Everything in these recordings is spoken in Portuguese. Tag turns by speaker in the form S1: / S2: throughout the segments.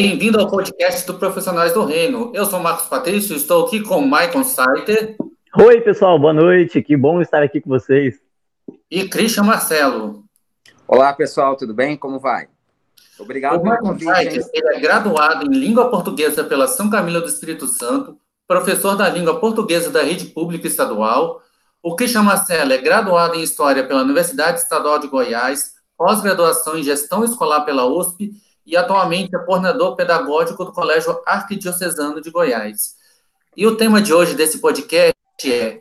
S1: Bem-vindo ao podcast do Profissionais do Reino. Eu sou Marcos Patrício, estou aqui com Michael Saiter.
S2: Oi, pessoal, boa noite. Que bom estar aqui com vocês.
S1: E Christian Marcelo.
S3: Olá, pessoal, tudo bem? Como vai? Obrigado
S1: o pelo convite. Saiter, ele é graduado em Língua Portuguesa pela São Camilo do Espírito Santo, professor da Língua Portuguesa da Rede Pública Estadual. O Christian Marcelo é graduado em História pela Universidade Estadual de Goiás, pós-graduação em Gestão Escolar pela USP e atualmente é coordenador pedagógico do Colégio Arquidiocesano de Goiás. E o tema de hoje desse podcast é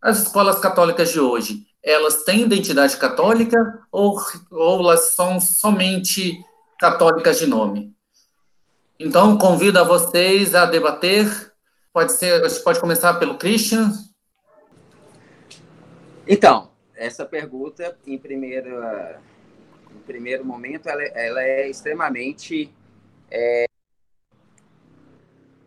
S1: as escolas católicas de hoje, elas têm identidade católica ou, ou elas são somente católicas de nome? Então, convido a vocês a debater. Pode ser, pode começar pelo Christian.
S3: Então, essa pergunta, em primeiro primeiro momento, ela, ela é extremamente é,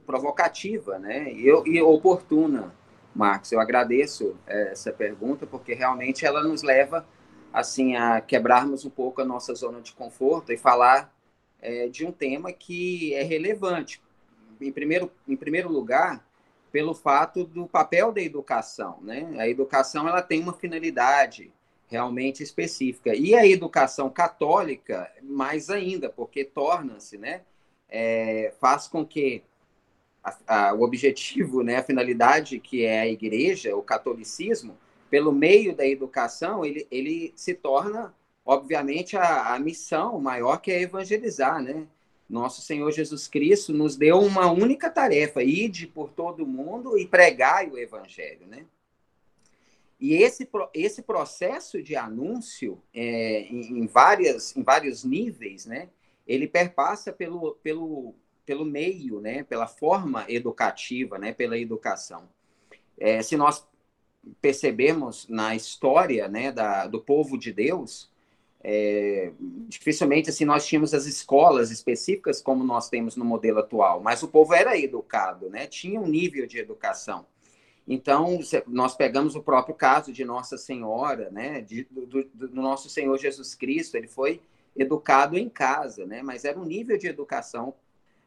S3: provocativa né? e, e oportuna, Marcos. Eu agradeço é, essa pergunta, porque realmente ela nos leva assim a quebrarmos um pouco a nossa zona de conforto e falar é, de um tema que é relevante. Em primeiro, em primeiro lugar, pelo fato do papel da educação. Né? A educação ela tem uma finalidade realmente específica. E a educação católica, mais ainda, porque torna-se, né, é, faz com que a, a, o objetivo, né, a finalidade que é a igreja, o catolicismo, pelo meio da educação, ele, ele se torna, obviamente, a, a missão maior que é evangelizar, né? Nosso Senhor Jesus Cristo nos deu uma única tarefa, ide por todo mundo e pregai o evangelho, né? E esse, esse processo de anúncio, é, em, em, várias, em vários níveis, né, ele perpassa pelo, pelo, pelo meio, né, pela forma educativa, né, pela educação. É, se nós percebemos na história né, da, do povo de Deus, é, dificilmente assim nós tínhamos as escolas específicas como nós temos no modelo atual, mas o povo era educado, né, tinha um nível de educação. Então, nós pegamos o próprio caso de Nossa Senhora, né, de, do, do, nosso Senhor Jesus Cristo, ele foi educado em casa, né, mas era um nível de educação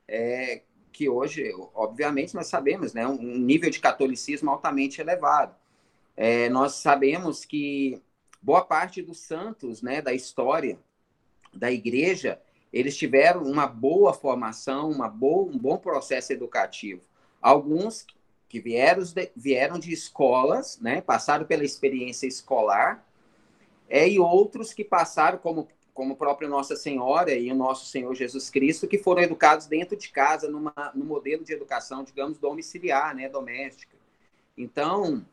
S3: é, que hoje, obviamente, nós sabemos, né, um nível de catolicismo altamente elevado. É, nós sabemos que boa parte dos santos, né, da história da igreja, eles tiveram uma boa formação, uma boa, um bom processo educativo. Alguns que vieram de, vieram de escolas, né, passaram pela experiência escolar, é, e outros que passaram, como, como própria Nossa Senhora e o nosso Senhor Jesus Cristo, que foram educados dentro de casa, numa, no modelo de educação, digamos, domiciliar, né, doméstica. Então,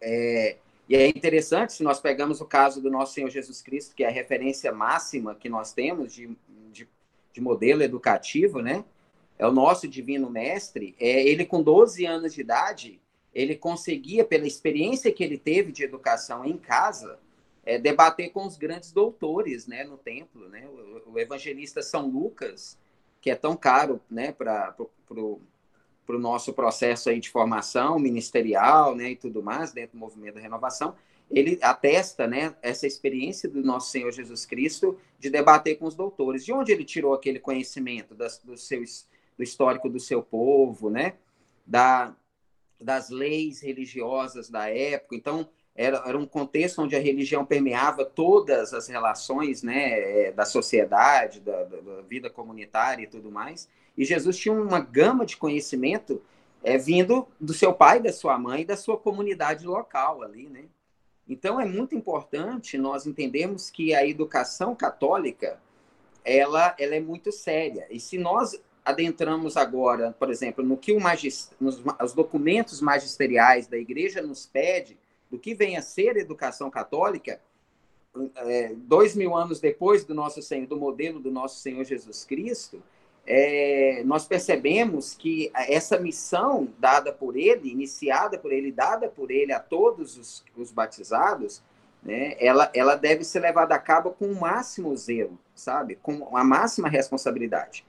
S3: é, e é interessante, se nós pegamos o caso do nosso Senhor Jesus Cristo, que é a referência máxima que nós temos de, de, de modelo educativo, né? É o nosso divino mestre, é, ele com 12 anos de idade, ele conseguia, pela experiência que ele teve de educação em casa, é, debater com os grandes doutores né, no templo. Né? O, o evangelista São Lucas, que é tão caro né, para o nosso processo aí de formação ministerial né, e tudo mais, dentro do movimento da renovação, ele atesta né, essa experiência do nosso Senhor Jesus Cristo de debater com os doutores. De onde ele tirou aquele conhecimento das, dos seus do histórico do seu povo, né? Da, das leis religiosas da época. Então, era, era um contexto onde a religião permeava todas as relações né, é, da sociedade, da, da vida comunitária e tudo mais. E Jesus tinha uma gama de conhecimento é, vindo do seu pai, da sua mãe da sua comunidade local ali, né? Então é muito importante nós entendermos que a educação católica ela, ela é muito séria. E se nós adentramos agora, por exemplo, no que o nos os documentos magisteriais da Igreja nos pede, do que vem a ser educação católica, é, dois mil anos depois do nosso Senhor, do modelo do nosso Senhor Jesus Cristo, é, nós percebemos que essa missão dada por ele, iniciada por ele, dada por ele a todos os, os batizados, né, ela, ela deve ser levada a cabo com o máximo zelo, sabe? Com a máxima responsabilidade.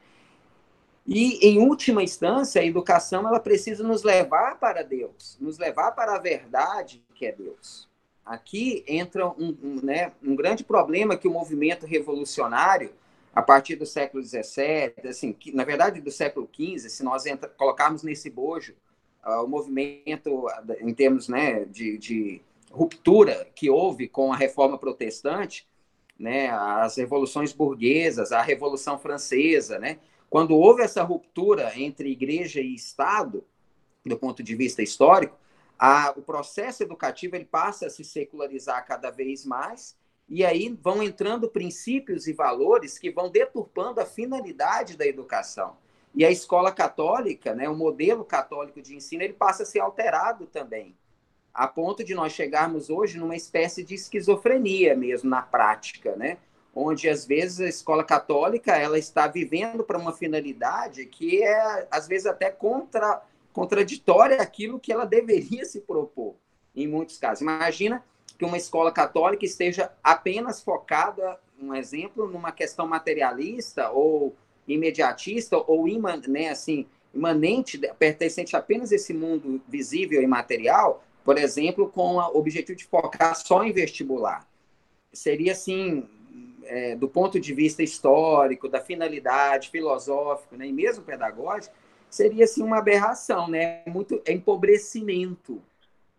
S3: E, em última instância, a educação ela precisa nos levar para Deus, nos levar para a verdade que é Deus. Aqui entra um, um, né, um grande problema que o movimento revolucionário a partir do século XVII, assim, que, na verdade do século XV, se nós entra, colocarmos nesse bojo uh, o movimento em termos né, de, de, ruptura que houve com a reforma protestante, né, as revoluções burguesas, a Revolução Francesa, né, quando houve essa ruptura entre igreja e Estado, do ponto de vista histórico, a, o processo educativo ele passa a se secularizar cada vez mais, e aí vão entrando princípios e valores que vão deturpando a finalidade da educação. E a escola católica, né, o modelo católico de ensino, ele passa a ser alterado também, a ponto de nós chegarmos hoje numa espécie de esquizofrenia mesmo na prática, né? Onde às vezes a escola católica ela está vivendo para uma finalidade que é às vezes até contra, contraditória àquilo que ela deveria se propor em muitos casos. Imagina que uma escola católica esteja apenas focada, um exemplo, numa questão materialista ou imediatista ou iman, né, assim, imanente, pertencente apenas a esse mundo visível e material, por exemplo, com o objetivo de focar só em vestibular. Seria assim, é, do ponto de vista histórico, da finalidade, filosófico, né, e mesmo pedagógico, seria assim uma aberração, né? Muito empobrecimento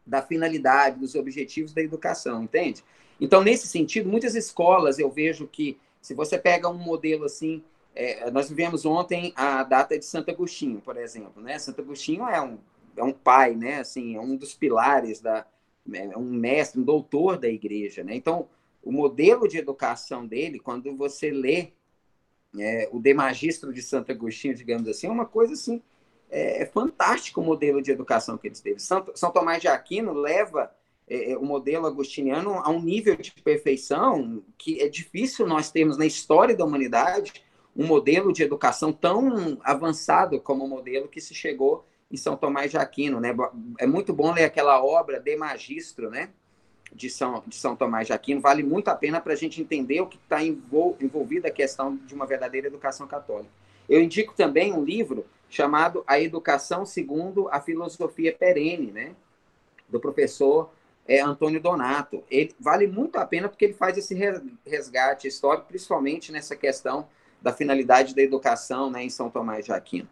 S3: da finalidade, dos objetivos da educação, entende? Então, nesse sentido, muitas escolas eu vejo que se você pega um modelo assim, é, nós vivemos ontem a data de Santo Agostinho, por exemplo, né? Santo Agostinho é um, é um pai, né? Assim, é um dos pilares da, é um mestre, um doutor da igreja, né? Então, o modelo de educação dele, quando você lê é, o De Magistro de Santo Agostinho, digamos assim, é uma coisa assim, é, é fantástico o modelo de educação que ele teve. São, São Tomás de Aquino leva é, é, o modelo agostiniano a um nível de perfeição que é difícil nós termos na história da humanidade um modelo de educação tão avançado como o modelo que se chegou em São Tomás de Aquino, né? É muito bom ler aquela obra de Magistro, né? De São, de São Tomás de Aquino, vale muito a pena para a gente entender o que está envol, envolvido a questão de uma verdadeira educação católica. Eu indico também um livro chamado A Educação Segundo a Filosofia Perene, né? do professor é, Antônio Donato. Ele vale muito a pena porque ele faz esse resgate histórico, principalmente nessa questão da finalidade da educação né, em São Tomás de Aquino.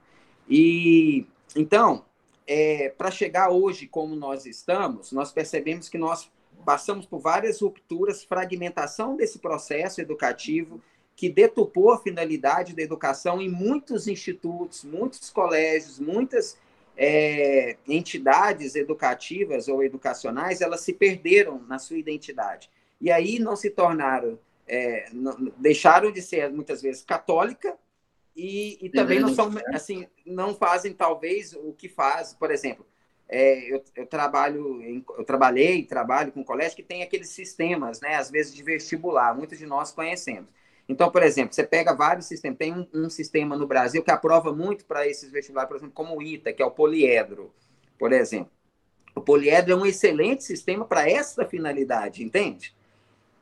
S3: E então, é, para chegar hoje como nós estamos, nós percebemos que nós passamos por várias rupturas, fragmentação desse processo educativo que detupou a finalidade da educação em muitos institutos, muitos colégios, muitas é, entidades educativas ou educacionais, elas se perderam na sua identidade. E aí não se tornaram, é, não, deixaram de ser muitas vezes católica e, e também não são assim, não fazem talvez o que faz, por exemplo, é, eu, eu, trabalho, em, eu trabalhei trabalho com colégio que tem aqueles sistemas, né, às vezes de vestibular, muitos de nós conhecemos. Então, por exemplo, você pega vários sistemas, tem um, um sistema no Brasil que aprova muito para esses vestibulares, por exemplo, como o ITA, que é o poliedro, por exemplo. O poliedro é um excelente sistema para essa finalidade, entende?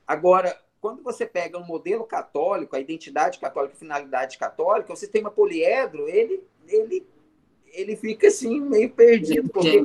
S3: Agora, quando você pega um modelo católico, a identidade católica, a finalidade católica, o sistema poliedro, ele, ele ele fica assim, meio perdido. Porque,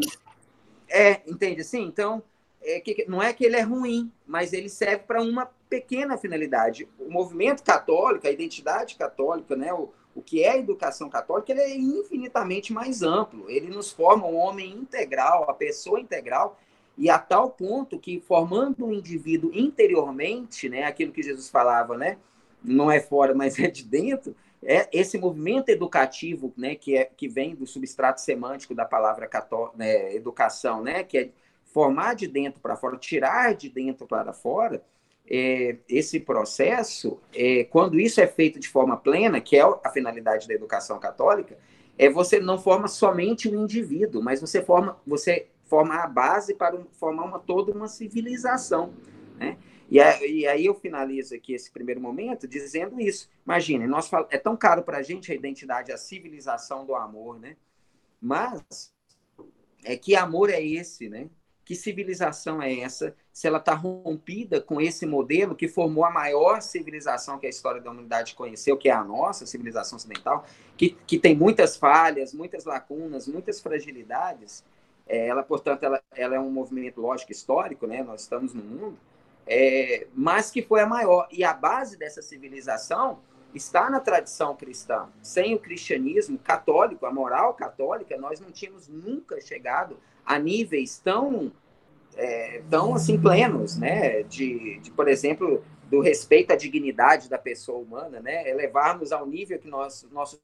S3: é, entende assim? Então, é que, não é que ele é ruim, mas ele serve para uma pequena finalidade. O movimento católico, a identidade católica, né, o, o que é a educação católica, ele é infinitamente mais amplo. Ele nos forma um homem integral, a pessoa integral, e a tal ponto que, formando um indivíduo interiormente, né, aquilo que Jesus falava, né, não é fora, mas é de dentro, é esse movimento educativo, né, que, é, que vem do substrato semântico da palavra cató né, educação, né, que é formar de dentro para fora, tirar de dentro para fora, é, esse processo, é, quando isso é feito de forma plena, que é a finalidade da educação católica, é você não forma somente o indivíduo, mas você forma, você forma a base para formar uma, toda uma civilização, né? E, aí eu finalizo aqui esse primeiro momento dizendo isso. Imagine, nós fal... é tão caro para a gente a identidade, a civilização do amor, né? Mas é que amor é esse, né? Que civilização é essa? Se ela está rompida com esse modelo que formou a maior civilização que a história da humanidade conheceu, que é a nossa civilização ocidental, que, que tem muitas falhas, muitas lacunas, muitas fragilidades. É, ela, portanto, ela, ela é um movimento lógico histórico, né? Nós estamos no mundo é, mas que foi a maior. E a base dessa civilização está na tradição cristã. Sem o cristianismo católico, a moral católica, nós não tínhamos nunca chegado a níveis tão, é, tão assim plenos, né? De, de, por exemplo, do respeito à dignidade da pessoa humana, né? Elevarmos ao nível que nós, nosso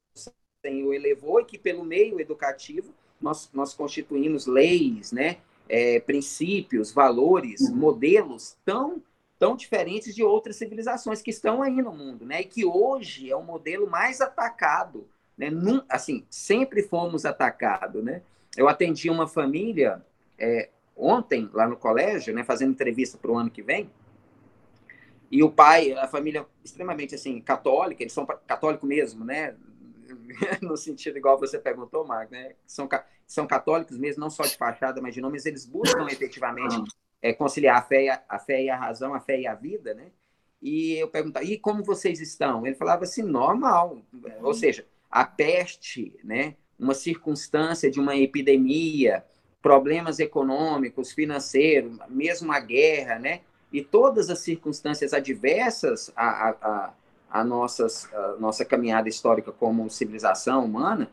S3: Senhor elevou e que pelo meio educativo nós, nós constituímos leis, né? É, princípios, valores, uhum. modelos tão tão diferentes de outras civilizações que estão aí no mundo, né? E que hoje é o modelo mais atacado, né? Num, assim, sempre fomos atacados, né? Eu atendi uma família é, ontem lá no colégio, né? Fazendo entrevista para o ano que vem. E o pai, a família extremamente assim católica, eles são católico mesmo, né? no sentido igual você perguntou, Marco, né? São, são católicos mesmo, não só de fachada, mas de nome, mas eles buscam efetivamente é, conciliar a fé, e a, a fé e a razão, a fé e a vida, né? E eu perguntava, e como vocês estão? Ele falava assim, normal. Ou uhum. seja, a peste, né? Uma circunstância de uma epidemia, problemas econômicos, financeiros, mesmo a guerra, né? E todas as circunstâncias adversas à, à, à, nossas, nossa caminhada histórica como civilização humana,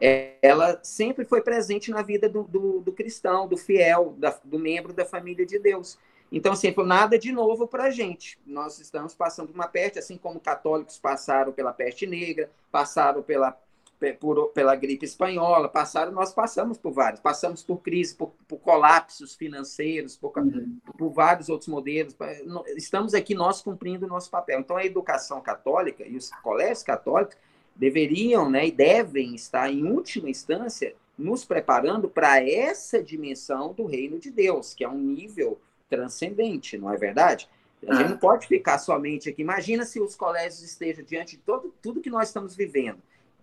S3: ela sempre foi presente na vida do, do, do cristão, do fiel, da, do membro da família de Deus. Então, assim, foi nada de novo para a gente. Nós estamos passando por uma peste, assim como católicos passaram pela peste negra, passaram pela, por, pela gripe espanhola, passaram, nós passamos por vários. Passamos por crise, por, por colapsos financeiros, por, uhum. por, vários outros modelos. Estamos aqui nós cumprindo o nosso papel. Então, a educação católica e os colégios católicos deveriam né, e devem estar, em última instância, nos preparando para essa dimensão do reino de Deus, que é um nível transcendente, não é verdade? A gente não pode ficar somente aqui. Imagina se os colégios estejam diante de todo, tudo que nós estamos vivendo,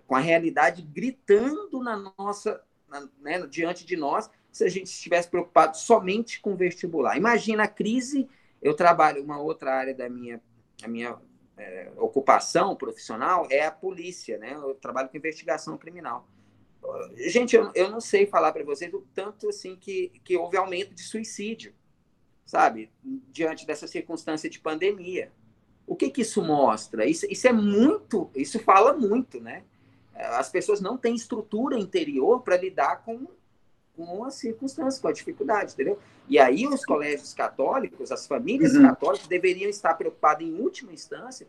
S3: com a realidade gritando na nossa, na, né, diante de nós, se a gente estivesse preocupado somente com vestibular. Imagina a crise. Eu trabalho uma outra área da minha, a minha é, ocupação profissional é a polícia, né? Eu trabalho com investigação criminal. Gente, eu, eu não sei falar para vocês o tanto assim que, que houve aumento de suicídio, sabe? Diante dessa circunstância de pandemia. O que, que isso mostra? Isso, isso é muito, isso fala muito, né? As pessoas não têm estrutura interior para lidar com com as circunstâncias, com a dificuldade, entendeu? E aí os colégios católicos, as famílias uhum. católicas deveriam estar preocupadas em última instância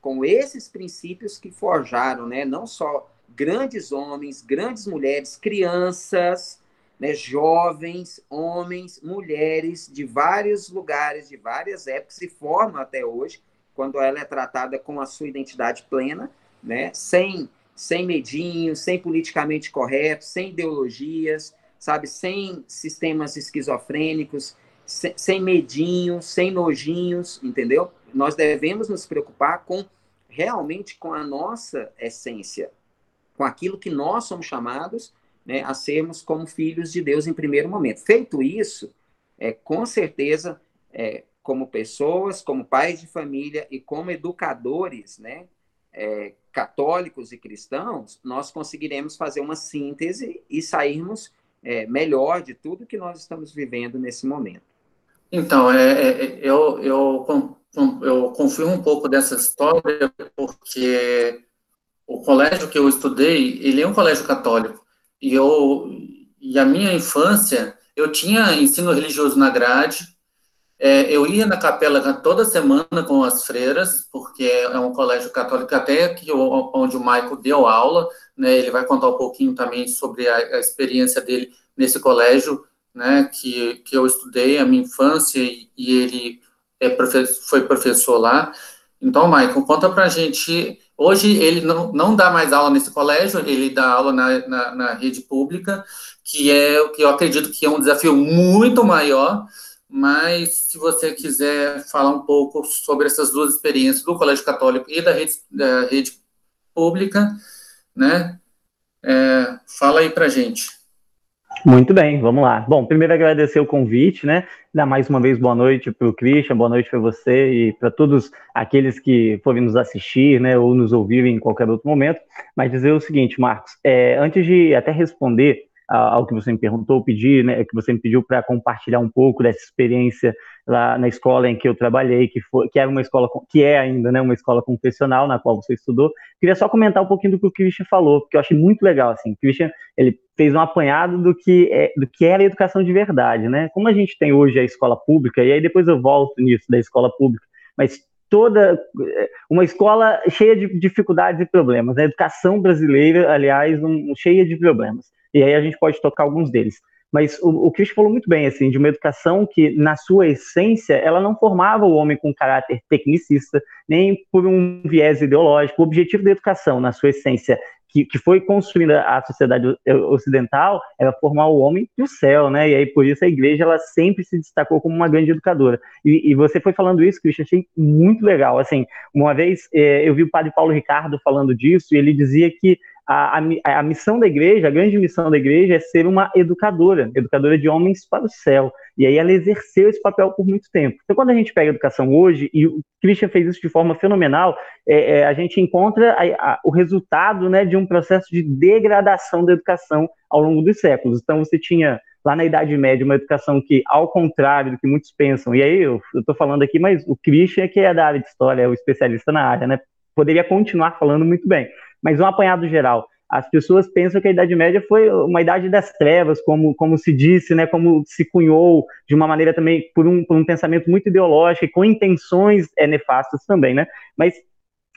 S3: com esses princípios que forjaram, né, não só grandes homens, grandes mulheres, crianças, né, jovens, homens, mulheres de vários lugares, de várias épocas, se formam até hoje, quando ela é tratada com a sua identidade plena, né, sem, sem medinho, sem politicamente correto, sem ideologias, sabe, sem sistemas esquizofrênicos, sem, medinhos, sem nojinhos, entendeu? Nós devemos nos preocupar com realmente com a nossa essência, com aquilo que nós somos chamados né, a sermos como filhos de Deus em primeiro momento. Feito isso, é, com certeza, é, como pessoas, como pais de família e como educadores, né, é, católicos e cristãos, nós conseguiremos fazer uma síntese e sairmos é, melhor de tudo que nós estamos vivendo nesse momento.
S1: Então, é, é, eu, eu, eu confio um pouco dessa história porque o colégio que eu estudei, ele é um colégio católico. E, eu, e a minha infância, eu tinha ensino religioso na grade, é, eu ia na capela toda semana com as freiras, porque é um colégio católico até que onde o Maico deu aula, né, ele vai contar um pouquinho também sobre a, a experiência dele nesse colégio, né, que, que eu estudei a minha infância e, e ele é profe foi professor lá. Então, Maicon, conta pra gente. Hoje ele não, não dá mais aula nesse colégio, ele dá aula na, na, na rede pública, que é o que eu acredito que é um desafio muito maior, mas se você quiser falar um pouco sobre essas duas experiências do Colégio Católico e da rede, da rede pública, né, é, fala aí pra gente.
S2: Muito bem, vamos lá. Bom, primeiro agradecer o convite, né? Dar mais uma vez boa noite para o Christian, boa noite para você e para todos aqueles que forem nos assistir, né, ou nos ouvir em qualquer outro momento. Mas dizer o seguinte, Marcos, é, antes de até responder ao que você me perguntou, pedir, né, que você me pediu para compartilhar um pouco dessa experiência lá na escola em que eu trabalhei, que foi, que era uma escola, que é ainda, né, uma escola confessional na qual você estudou. Queria só comentar um pouquinho do que o Christian falou, porque eu achei muito legal, assim, o Christian, ele fez um apanhado do que, é, do que era a educação de verdade, né, como a gente tem hoje a escola pública, e aí depois eu volto nisso da escola pública, mas toda uma escola cheia de dificuldades e problemas. A educação brasileira, aliás, um, cheia de problemas. E aí a gente pode tocar alguns deles. Mas o, o Chris falou muito bem, assim, de uma educação que, na sua essência, ela não formava o homem com caráter tecnicista, nem por um viés ideológico. O objetivo da educação, na sua essência, que, que foi construindo a sociedade ocidental era formar o homem do céu, né? E aí por isso a igreja ela sempre se destacou como uma grande educadora. E, e você foi falando isso, Cristian, achei muito legal. Assim, uma vez é, eu vi o padre Paulo Ricardo falando disso e ele dizia que a, a, a, missão da igreja, a grande missão da igreja é ser uma educadora, educadora de homens para o céu. E aí ela exerceu esse papel por muito tempo. Então, quando a gente pega a educação hoje, e o Christian fez isso de forma fenomenal, é, é, a gente encontra a, o resultado né, de um processo de degradação da educação ao longo dos séculos. Então, você tinha lá na Idade Média uma educação que, ao contrário do que muitos pensam, e aí eu estou falando aqui, mas o Christian, que é da área de história, é o especialista na área, né? Poderia continuar falando muito bem mas um apanhado geral. As pessoas pensam que a Idade Média foi uma idade das trevas, como, como se disse, né, como se cunhou de uma maneira também por um, por um pensamento muito ideológico e com intenções é, nefastas também, né? Mas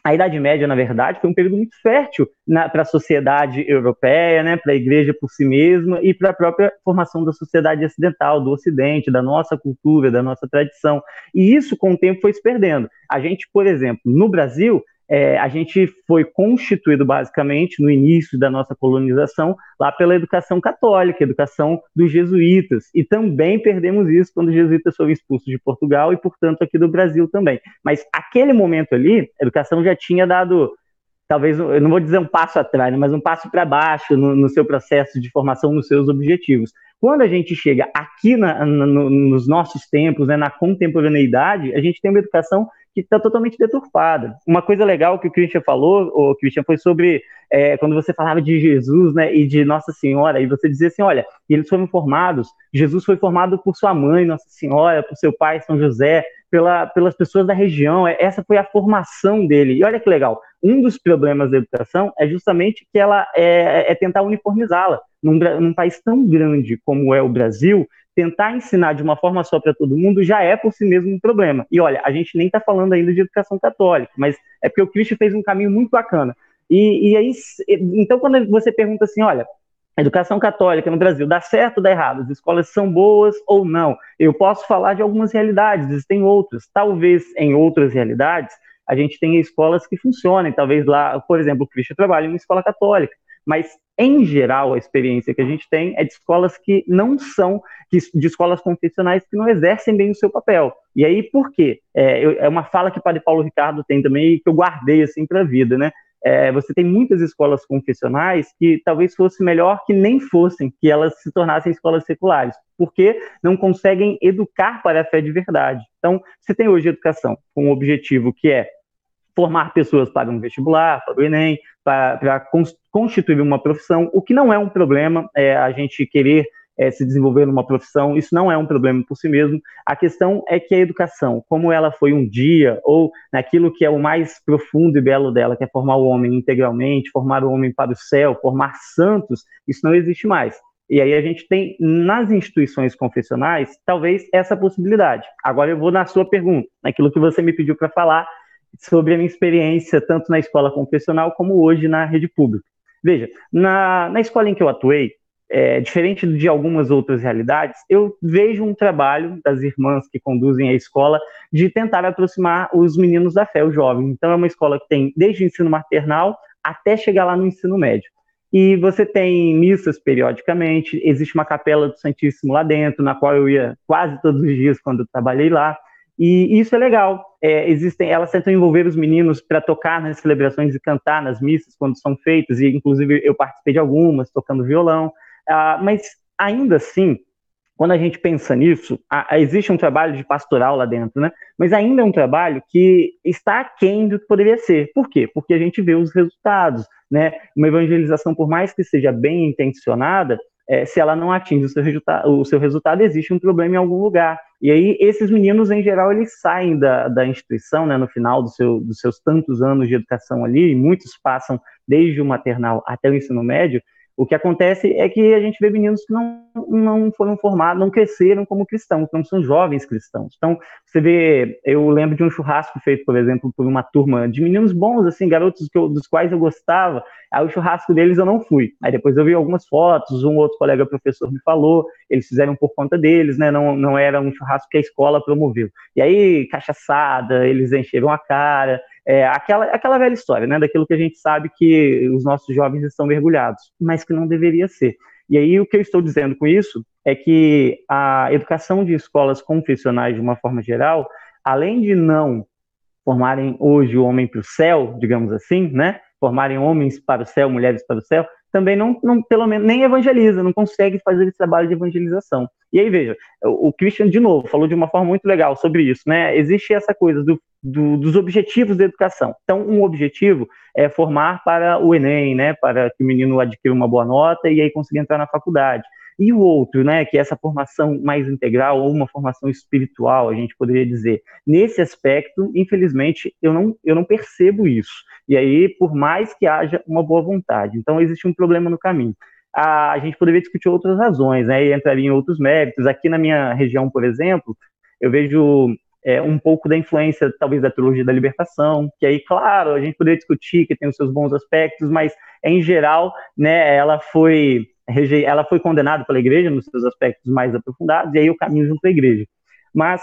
S2: a Idade Média, na verdade, foi um período muito fértil para a sociedade europeia, né, para a igreja por si mesma e para a própria formação da sociedade ocidental, do Ocidente, da nossa cultura, da nossa tradição. E isso, com o tempo, foi se perdendo. A gente, por exemplo, no Brasil, é, a gente foi constituído basicamente no início da nossa colonização lá pela educação católica, educação dos jesuítas, e também perdemos isso quando os jesuítas foram expulsos de Portugal e, portanto, aqui do Brasil também. Mas aquele momento ali, a educação já tinha dado, talvez, eu não vou dizer um passo atrás, mas um passo para baixo no, no, seu processo de formação, nos seus objetivos. Quando a gente chega aqui na, no, nos nossos tempos, né, na contemporaneidade, a gente tem uma educação que está totalmente deturpada. Uma coisa legal que o Christian falou, o Christian, foi sobre é, quando você falava de Jesus né, e de Nossa Senhora, e você dizia assim: olha, eles foram formados, Jesus foi formado por sua mãe, Nossa Senhora, por seu pai, São José, pela, pelas pessoas da região, é, essa foi a formação dele. E olha que legal, um dos problemas da educação é justamente que ela é, é tentar uniformizá-la. Num, num país tão grande como é o Brasil, tentar ensinar de uma forma só para todo mundo já é por si mesmo um problema. E olha, a gente nem está falando ainda de educação católica, mas é porque o Cristo fez um caminho muito bacana. E, e aí, então, quando você pergunta assim, olha, educação católica no Brasil dá certo ou dá errado? As escolas são boas ou não? Eu posso falar de algumas realidades, existem outras. Talvez em outras realidades a gente tenha escolas que funcionem. Talvez lá, por exemplo, o Cristo trabalha em uma escola católica mas em geral a experiência que a gente tem é de escolas que não são, de escolas confessionais que não exercem bem o seu papel. E aí por quê? É, é uma fala que o padre Paulo Ricardo tem também e que eu guardei assim para a vida, né? É, você tem muitas escolas confessionais que talvez fosse melhor que nem fossem, que elas se tornassem escolas seculares, porque não conseguem educar para a fé de verdade. Então, você tem hoje educação com um objetivo que é formar pessoas para um vestibular, para o Enem, para, constituir uma profissão, o que não é um problema, é, a gente querer é, se desenvolver numa profissão, isso não é um problema por si mesmo. A questão é que a educação, como ela foi um dia, ou naquilo que é o mais profundo e belo dela, que é formar o homem integralmente, formar o homem para o céu, formar santos, isso não existe mais. E aí a gente tem nas instituições confessionais, talvez essa possibilidade. Agora eu vou na sua pergunta, naquilo que você me pediu para falar, sobre a minha experiência tanto na escola confessional como hoje na rede pública. Veja, na, na escola em que eu atuei, é, diferente de algumas outras realidades, eu vejo um trabalho das irmãs que conduzem a escola de tentar aproximar os meninos da fé, os jovens. Então, é uma escola que tem desde o ensino maternal até chegar lá no ensino médio. E você tem missas periodicamente, existe uma capela do Santíssimo lá dentro, na qual eu ia quase todos os dias quando eu trabalhei lá. E isso é legal. É, existem, elas tentam envolver os meninos para tocar nas celebrações e cantar nas missas quando são feitas, e inclusive eu participei de algumas, tocando violão. Ah, mas ainda assim, quando a gente pensa nisso, existe um trabalho de pastoral lá dentro, né? Mas ainda é um trabalho que está aquém do que poderia ser. Por quê? Porque a gente vê os resultados, né? Uma evangelização, por mais que seja bem intencionada, é, se ela não atinge o seu, o seu resultado, existe um problema em algum lugar. E aí, esses meninos, em geral, eles saem da, da instituição, né, no final do seu, dos seus tantos anos de educação ali, e muitos passam desde o maternal até o ensino médio, o que acontece é que a gente vê meninos que não, não foram formados, não cresceram como cristãos, não são jovens cristãos. Então, você vê, eu lembro de um churrasco feito, por exemplo, por uma turma de meninos bons, assim, garotos eu, dos quais eu gostava. Aí o churrasco deles eu não fui. Aí depois eu vi algumas fotos, um outro colega professor me falou, eles fizeram por conta deles, né? Não, não era um churrasco que a escola promoveu. E aí, cachaçada, eles encheram a cara, é, aquela, aquela velha história, né? Daquilo que a gente sabe que os nossos jovens estão mergulhados, mas que não deveria ser. E aí o que eu estou dizendo com isso é que a educação de escolas confessionais, de uma forma geral, além de não formarem hoje o homem para o céu, digamos assim, né? Formarem homens para o céu, mulheres para o céu, também não, não, pelo menos, nem evangeliza, não consegue fazer esse trabalho de evangelização. E aí, veja, o, Christian, de novo, falou de uma forma muito legal sobre isso, né? Existe essa coisa do, do, dos objetivos da educação. Então, um objetivo é formar para o Enem, né? Para que o menino adquira uma boa nota e aí consiga entrar na faculdade. E o outro, né, que é essa formação mais integral ou uma formação espiritual, a gente poderia dizer. Nesse aspecto, infelizmente, eu não, eu não percebo isso. E aí, por mais que haja uma boa vontade. Então, existe um problema no caminho. A, a gente poderia discutir outras razões, né, e entraria em outros méritos. Aqui na minha região, por exemplo, eu vejo é, um pouco da influência, talvez, da teologia da libertação, que aí, claro, a gente poderia discutir que tem os seus bons aspectos, mas, em geral, né, ela foi ela foi condenada pela igreja nos seus aspectos mais aprofundados, e aí o caminho junto à igreja. Mas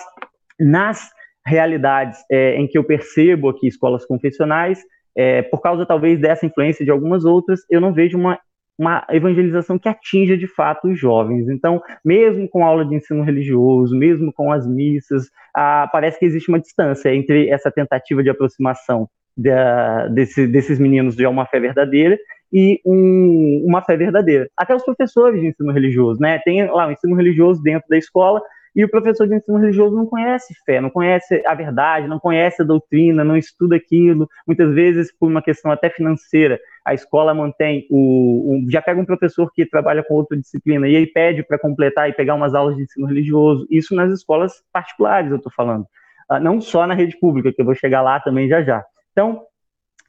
S2: nas realidades é, em que eu percebo aqui escolas confessionais, é, por causa talvez dessa influência de algumas outras, eu não vejo uma, uma evangelização que atinja de fato os jovens. Então, mesmo com aula de ensino religioso, mesmo com as missas, ah, parece que existe uma distância entre essa tentativa de aproximação da, desse, desses meninos de uma fé verdadeira e um, uma fé verdadeira. Até os professores de ensino religioso, né? Tem lá o ensino religioso dentro da escola e o professor de ensino religioso não conhece fé, não conhece a verdade, não conhece a doutrina, não estuda aquilo. Muitas vezes, por uma questão até financeira, a escola mantém o, o já pega um professor que trabalha com outra disciplina e aí pede para completar e pegar umas aulas de ensino religioso. Isso nas escolas particulares, eu estou falando, uh, não só na rede pública, que eu vou chegar lá também já já. Então,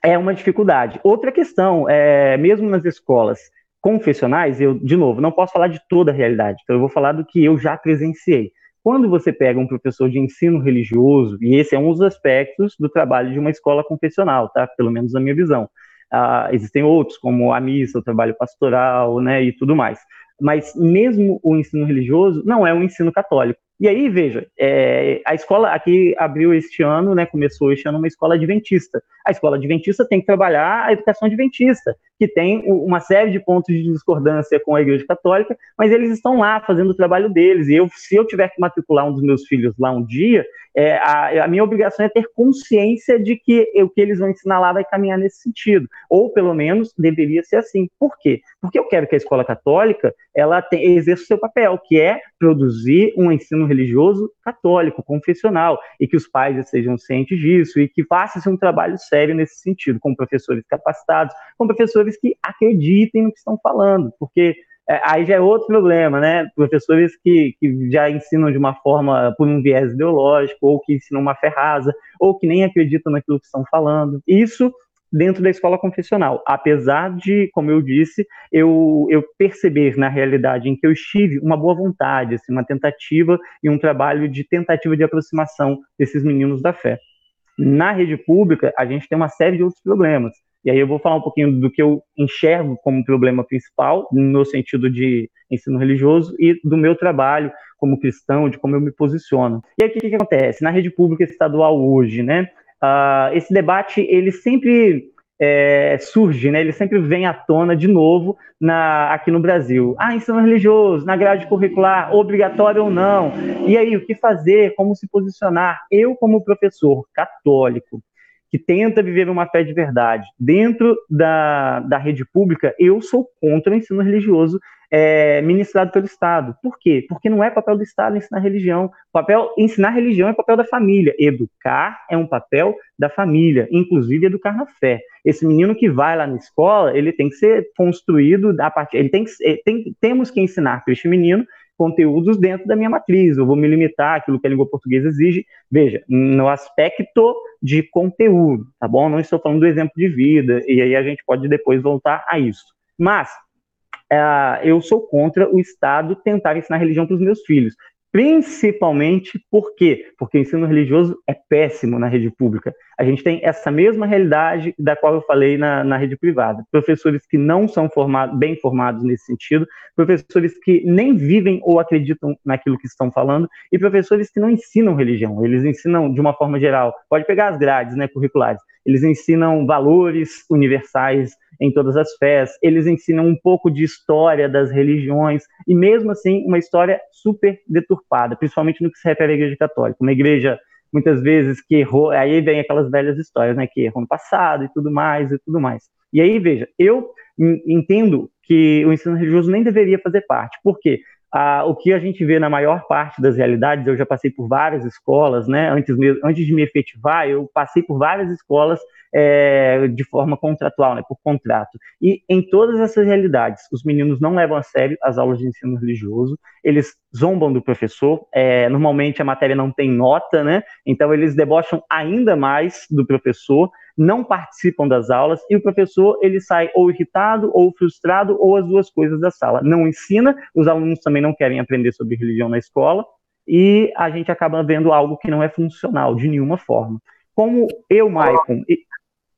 S2: é uma dificuldade. Outra questão, é, mesmo nas escolas confessionais, eu, de novo, não posso falar de toda a realidade, então eu vou falar do que eu já presenciei. Quando você pega um professor de ensino religioso, e esse é um dos aspectos do trabalho de uma escola confessional, tá? Pelo menos na minha visão. Ah, existem outros, como a missa, o trabalho pastoral, né, e tudo mais. Mas mesmo o ensino religioso não é um ensino católico. E aí, veja, é, a escola aqui abriu este ano, né, começou este ano uma escola adventista. A escola adventista tem que trabalhar a educação adventista, que tem uma série de pontos de discordância com a Igreja Católica, mas eles estão lá fazendo o trabalho deles. E eu, se eu tiver que matricular um dos meus filhos lá um dia, é, a, a, minha obrigação é ter consciência de que o que eles vão ensinar lá vai caminhar nesse sentido, ou pelo menos deveria ser assim. Por quê? Porque eu quero que a escola católica ela tem, exerça o seu papel, que é produzir um ensino religioso católico, confessional, e que os pais sejam cientes disso e que faça-se um trabalho sério nesse sentido, com professores capacitados, com professores que acreditem no que estão falando, porque é, aí já é outro problema, né? Professores que, que já ensinam de uma forma por um viés ideológico, ou que ensinam uma ferrasa, ou que nem acreditam naquilo que estão falando. Isso dentro da escola confessional. Apesar de, como eu disse, eu, eu perceber na realidade em que eu estive uma boa vontade, assim, uma tentativa e um trabalho de tentativa de aproximação desses meninos da fé. Na rede pública, a gente tem uma série de outros problemas. E aí eu vou falar um pouquinho do que eu enxergo como problema principal, no sentido de ensino religioso, e do meu trabalho como cristão, de como eu me posiciono. E aí o que, que acontece? Na rede pública estadual hoje, né, uh, esse debate, ele sempre é, surge, né, ele sempre vem à tona de novo na, aqui no Brasil. Ah, ensino religioso, na grade curricular, obrigatório ou não? E aí, o que fazer? Como se posicionar? Eu, como professor católico, que tenta viver uma fé de verdade dentro da, da rede pública, eu sou contra o ensino religioso é, ministrado pelo Estado. Por quê? Porque não é papel do Estado ensinar religião. Papel ensinar religião é papel da família. Educar é um papel da família, inclusive educar na fé. Esse menino que vai lá na escola, ele tem que ser construído a partir, ele tem que, tem, temos que ensinar para este menino conteúdos dentro da minha matriz. Eu vou me limitar àquilo que a língua portuguesa exige. Veja, no aspecto de conteúdo, tá bom? Não estou falando do exemplo de vida, e aí a gente pode depois voltar a isso. Mas uh, eu sou contra o Estado tentar ensinar religião para os meus filhos. Principalmente por quê? Porque o ensino religioso é péssimo na rede pública. A gente tem essa mesma realidade da qual eu falei na, na rede privada. Professores que não são formados, bem formados nesse sentido, professores que nem vivem ou acreditam naquilo que estão falando, e professores que não ensinam religião. Eles ensinam de uma forma geral. Pode pegar as grades né, curriculares. Eles ensinam valores universais, em todas as fés, eles ensinam um pouco de história das religiões, e mesmo assim, uma história super deturpada, principalmente no que se refere à Igreja Católica. Uma igreja, muitas vezes, que errou, aí vem aquelas velhas histórias, né, que errou no passado e tudo mais, e tudo mais. E aí, veja, eu entendo que o ensino religioso nem deveria fazer parte. Por quê? Ah, o que a gente vê na maior parte das realidades, eu já passei por várias escolas, né? Antes, antes de me efetivar, eu passei por várias escolas é, de forma contratual, né, por contrato. E em todas essas realidades, os meninos não levam a sério as aulas de ensino religioso, eles zombam do professor, é, normalmente a matéria não tem nota, né, então eles debocham ainda mais do professor, não participam das aulas e o professor ele sai ou irritado ou frustrado ou as duas coisas da sala. Não ensina, os alunos também não querem aprender sobre religião na escola e a gente acaba vendo algo que não é funcional de nenhuma forma. Como eu, Maicon,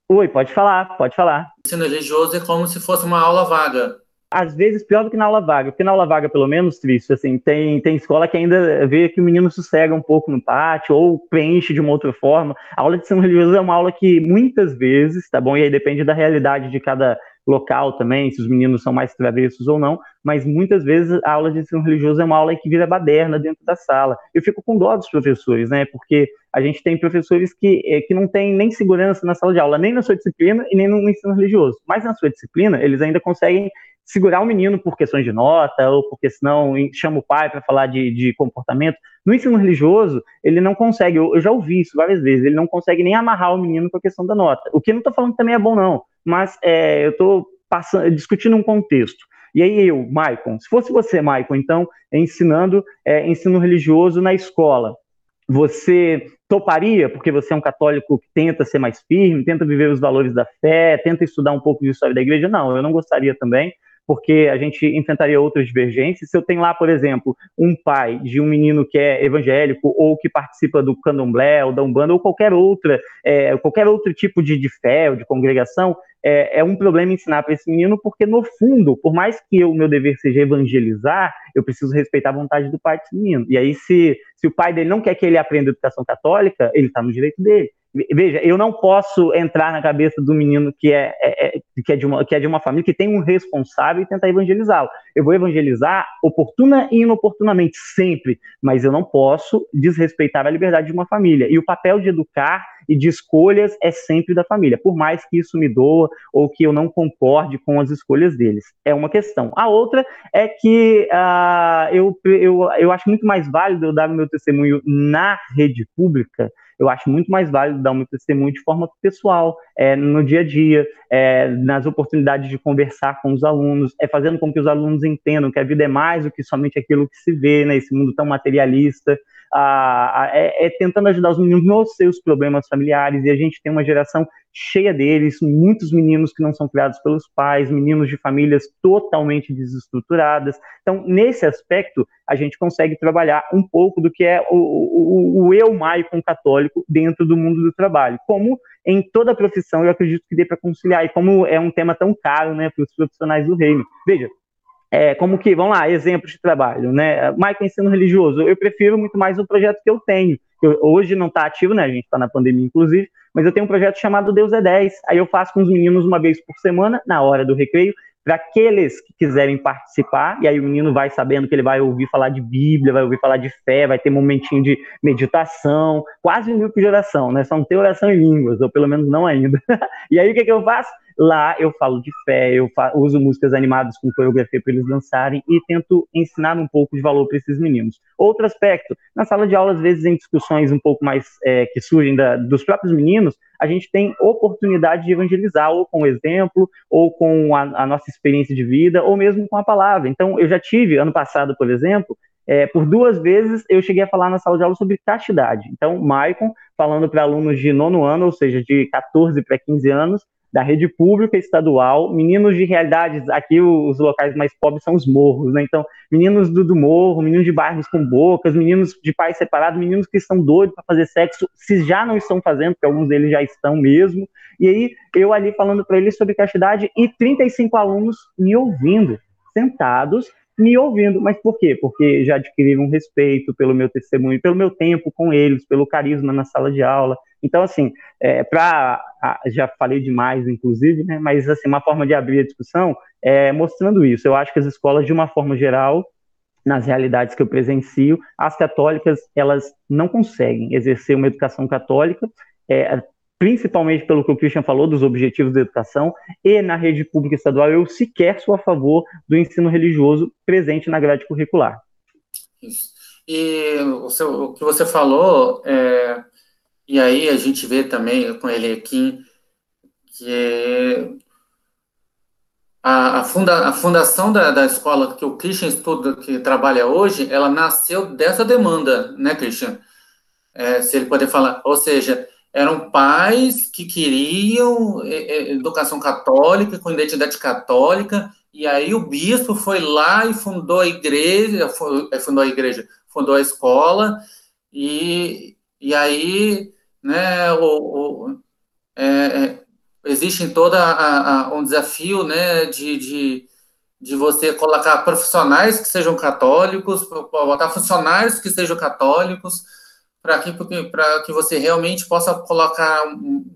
S2: Oi, pode falar, pode falar.
S1: O ensino religioso é como se fosse uma aula vaga.
S2: Às vezes pior do que na aula vaga, porque na aula vaga, pelo menos, triste, assim, tem, tem escola que ainda vê que o menino sossega um pouco no pátio ou preenche de uma outra forma. A aula de ensino religioso é uma aula que muitas vezes, tá bom? E aí depende da realidade de cada local também, se os meninos são mais travessos ou não, mas muitas vezes a aula de ensino religioso é uma aula que vira baderna dentro da sala. Eu fico com dó dos professores, né? Porque a gente tem professores que, eh, que não têm nem segurança na sala de aula, nem na sua disciplina e nem no ensino religioso. Mas na sua disciplina, eles ainda conseguem segurar o menino por questões de nota, ou porque senão chama o pai para falar de, de, comportamento. No ensino religioso, ele não consegue, eu, eu, já ouvi isso várias vezes, ele não consegue nem amarrar o menino com a questão da nota. O que eu não estou falando também é bom, não, mas é, eu estou discutindo um contexto. E aí eu, Maicon, se fosse você, Maicon, então, ensinando é, ensino religioso na escola, você toparia, porque você é um católico que tenta ser mais firme, tenta viver os valores da fé, tenta estudar um pouco de história da igreja? Não, eu não gostaria também, porque a gente enfrentaria outras divergências. Se eu tenho lá, por exemplo, um pai de um menino que é evangélico ou que participa do candomblé ou da umbanda ou qualquer outra, é, qualquer outro tipo de, de fé ou de congregação, é, é um problema ensinar para esse menino, porque no fundo, por mais que o meu dever seja evangelizar, eu preciso respeitar a vontade do pai desse menino. E aí, se, se o pai dele não quer que ele aprenda educação católica, ele está no direito dele. Veja, eu não posso entrar na cabeça do menino que é, é, é, que, é de uma, que é de uma família que tem um responsável e tentar evangelizá-lo. Eu vou evangelizar oportuna e inoportunamente, sempre, mas eu não posso desrespeitar a liberdade de uma família. E o papel de educar e de escolhas é sempre da família, por mais que isso me doa ou que eu não concorde com as escolhas deles. É uma questão. A outra é que uh, eu, eu, eu acho muito mais válido eu dar meu testemunho na rede pública eu acho muito mais válido dar um testemunho de forma pessoal, é, no dia a dia, é, nas oportunidades de conversar com os alunos, é fazendo com que os alunos entendam que a vida é mais do que somente aquilo que se vê, né, esse mundo tão materialista, é, é, tentando ajudar os meninos nos seus problemas familiares, e a gente tem uma geração cheia deles, muitos meninos que não são criados pelos pais, meninos de famílias totalmente desestruturadas. Então, nesse aspecto, a gente consegue trabalhar um pouco do que é o, o, o eu maicon católico dentro do mundo do trabalho. Como em toda profissão, eu acredito que dê para conciliar, e como é um tema tão caro né, para os profissionais do reino. Veja, é, como que, vamos lá, exemplos de trabalho, né? Michael ensino religioso, eu prefiro muito mais o projeto que eu tenho. Eu, hoje não está ativo, né? A gente está na pandemia, inclusive, mas eu tenho um projeto chamado Deus é 10. Aí eu faço com os meninos uma vez por semana, na hora do recreio, para aqueles que quiserem participar, e aí o menino vai sabendo que ele vai ouvir falar de Bíblia, vai ouvir falar de fé, vai ter momentinho de meditação, quase um grupo de oração, né? Só não tem oração em línguas, ou pelo menos não ainda. e aí o que, que eu faço? Lá eu falo de fé, eu uso músicas animadas com coreografia para eles dançarem e tento ensinar um pouco de valor para esses meninos. Outro aspecto, na sala de aula, às vezes, em discussões um pouco mais é, que surgem da, dos próprios meninos, a gente tem oportunidade de evangelizar, ou com exemplo, ou com a, a nossa experiência de vida, ou mesmo com a palavra. Então, eu já tive, ano passado, por exemplo, é, por duas vezes eu cheguei a falar na sala de aula sobre castidade. Então, Maicon, falando para alunos de nono ano, ou seja, de 14 para 15 anos, da rede pública estadual, meninos de realidades, aqui os locais mais pobres são os morros, né? Então, meninos do, do morro, meninos de bairros com bocas, meninos de pais separados, meninos que estão doidos para fazer sexo, se já não estão fazendo, porque alguns deles já estão mesmo. E aí, eu ali falando para eles sobre castidade e 35 alunos me ouvindo, sentados, me ouvindo. Mas por quê? Porque já adquiriram respeito pelo meu testemunho, pelo meu tempo com eles, pelo carisma na sala de aula. Então, assim, é, para já falei demais, inclusive, né, mas assim, uma forma de abrir a discussão é mostrando isso. Eu acho que as escolas, de uma forma geral, nas realidades que eu presencio, as católicas elas não conseguem exercer uma educação católica, é, principalmente pelo que o Christian falou dos objetivos da educação, e na rede pública estadual eu sequer sou a favor do ensino religioso presente na grade curricular.
S1: Isso. E o, seu, o que você falou, é, e aí a gente vê também com ele aqui, que a, a, funda, a fundação da, da escola que o Christian estuda, que trabalha hoje, ela nasceu dessa demanda, né, Christian? É, se ele poder falar, ou seja, eram pais que queriam é, é, educação católica, com identidade católica, e aí o bispo foi lá e fundou a igreja, é, fundou a igreja, fundou a escola, e, e aí, né, o, o é, existe toda um desafio, né, de, de, de você colocar profissionais que sejam católicos, botar funcionários que sejam católicos, para que, que você realmente possa colocar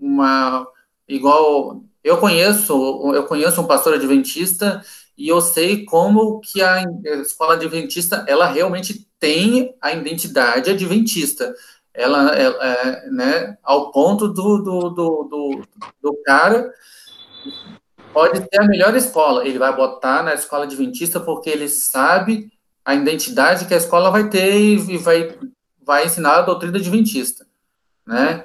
S1: uma igual eu conheço eu conheço um pastor adventista e eu sei como que a escola adventista ela realmente tem a identidade adventista ela, ela é, né ao ponto do, do, do, do, do cara pode ser a melhor escola ele vai botar na escola adventista porque ele sabe a identidade que a escola vai ter e vai vai ensinar a doutrina adventista, né?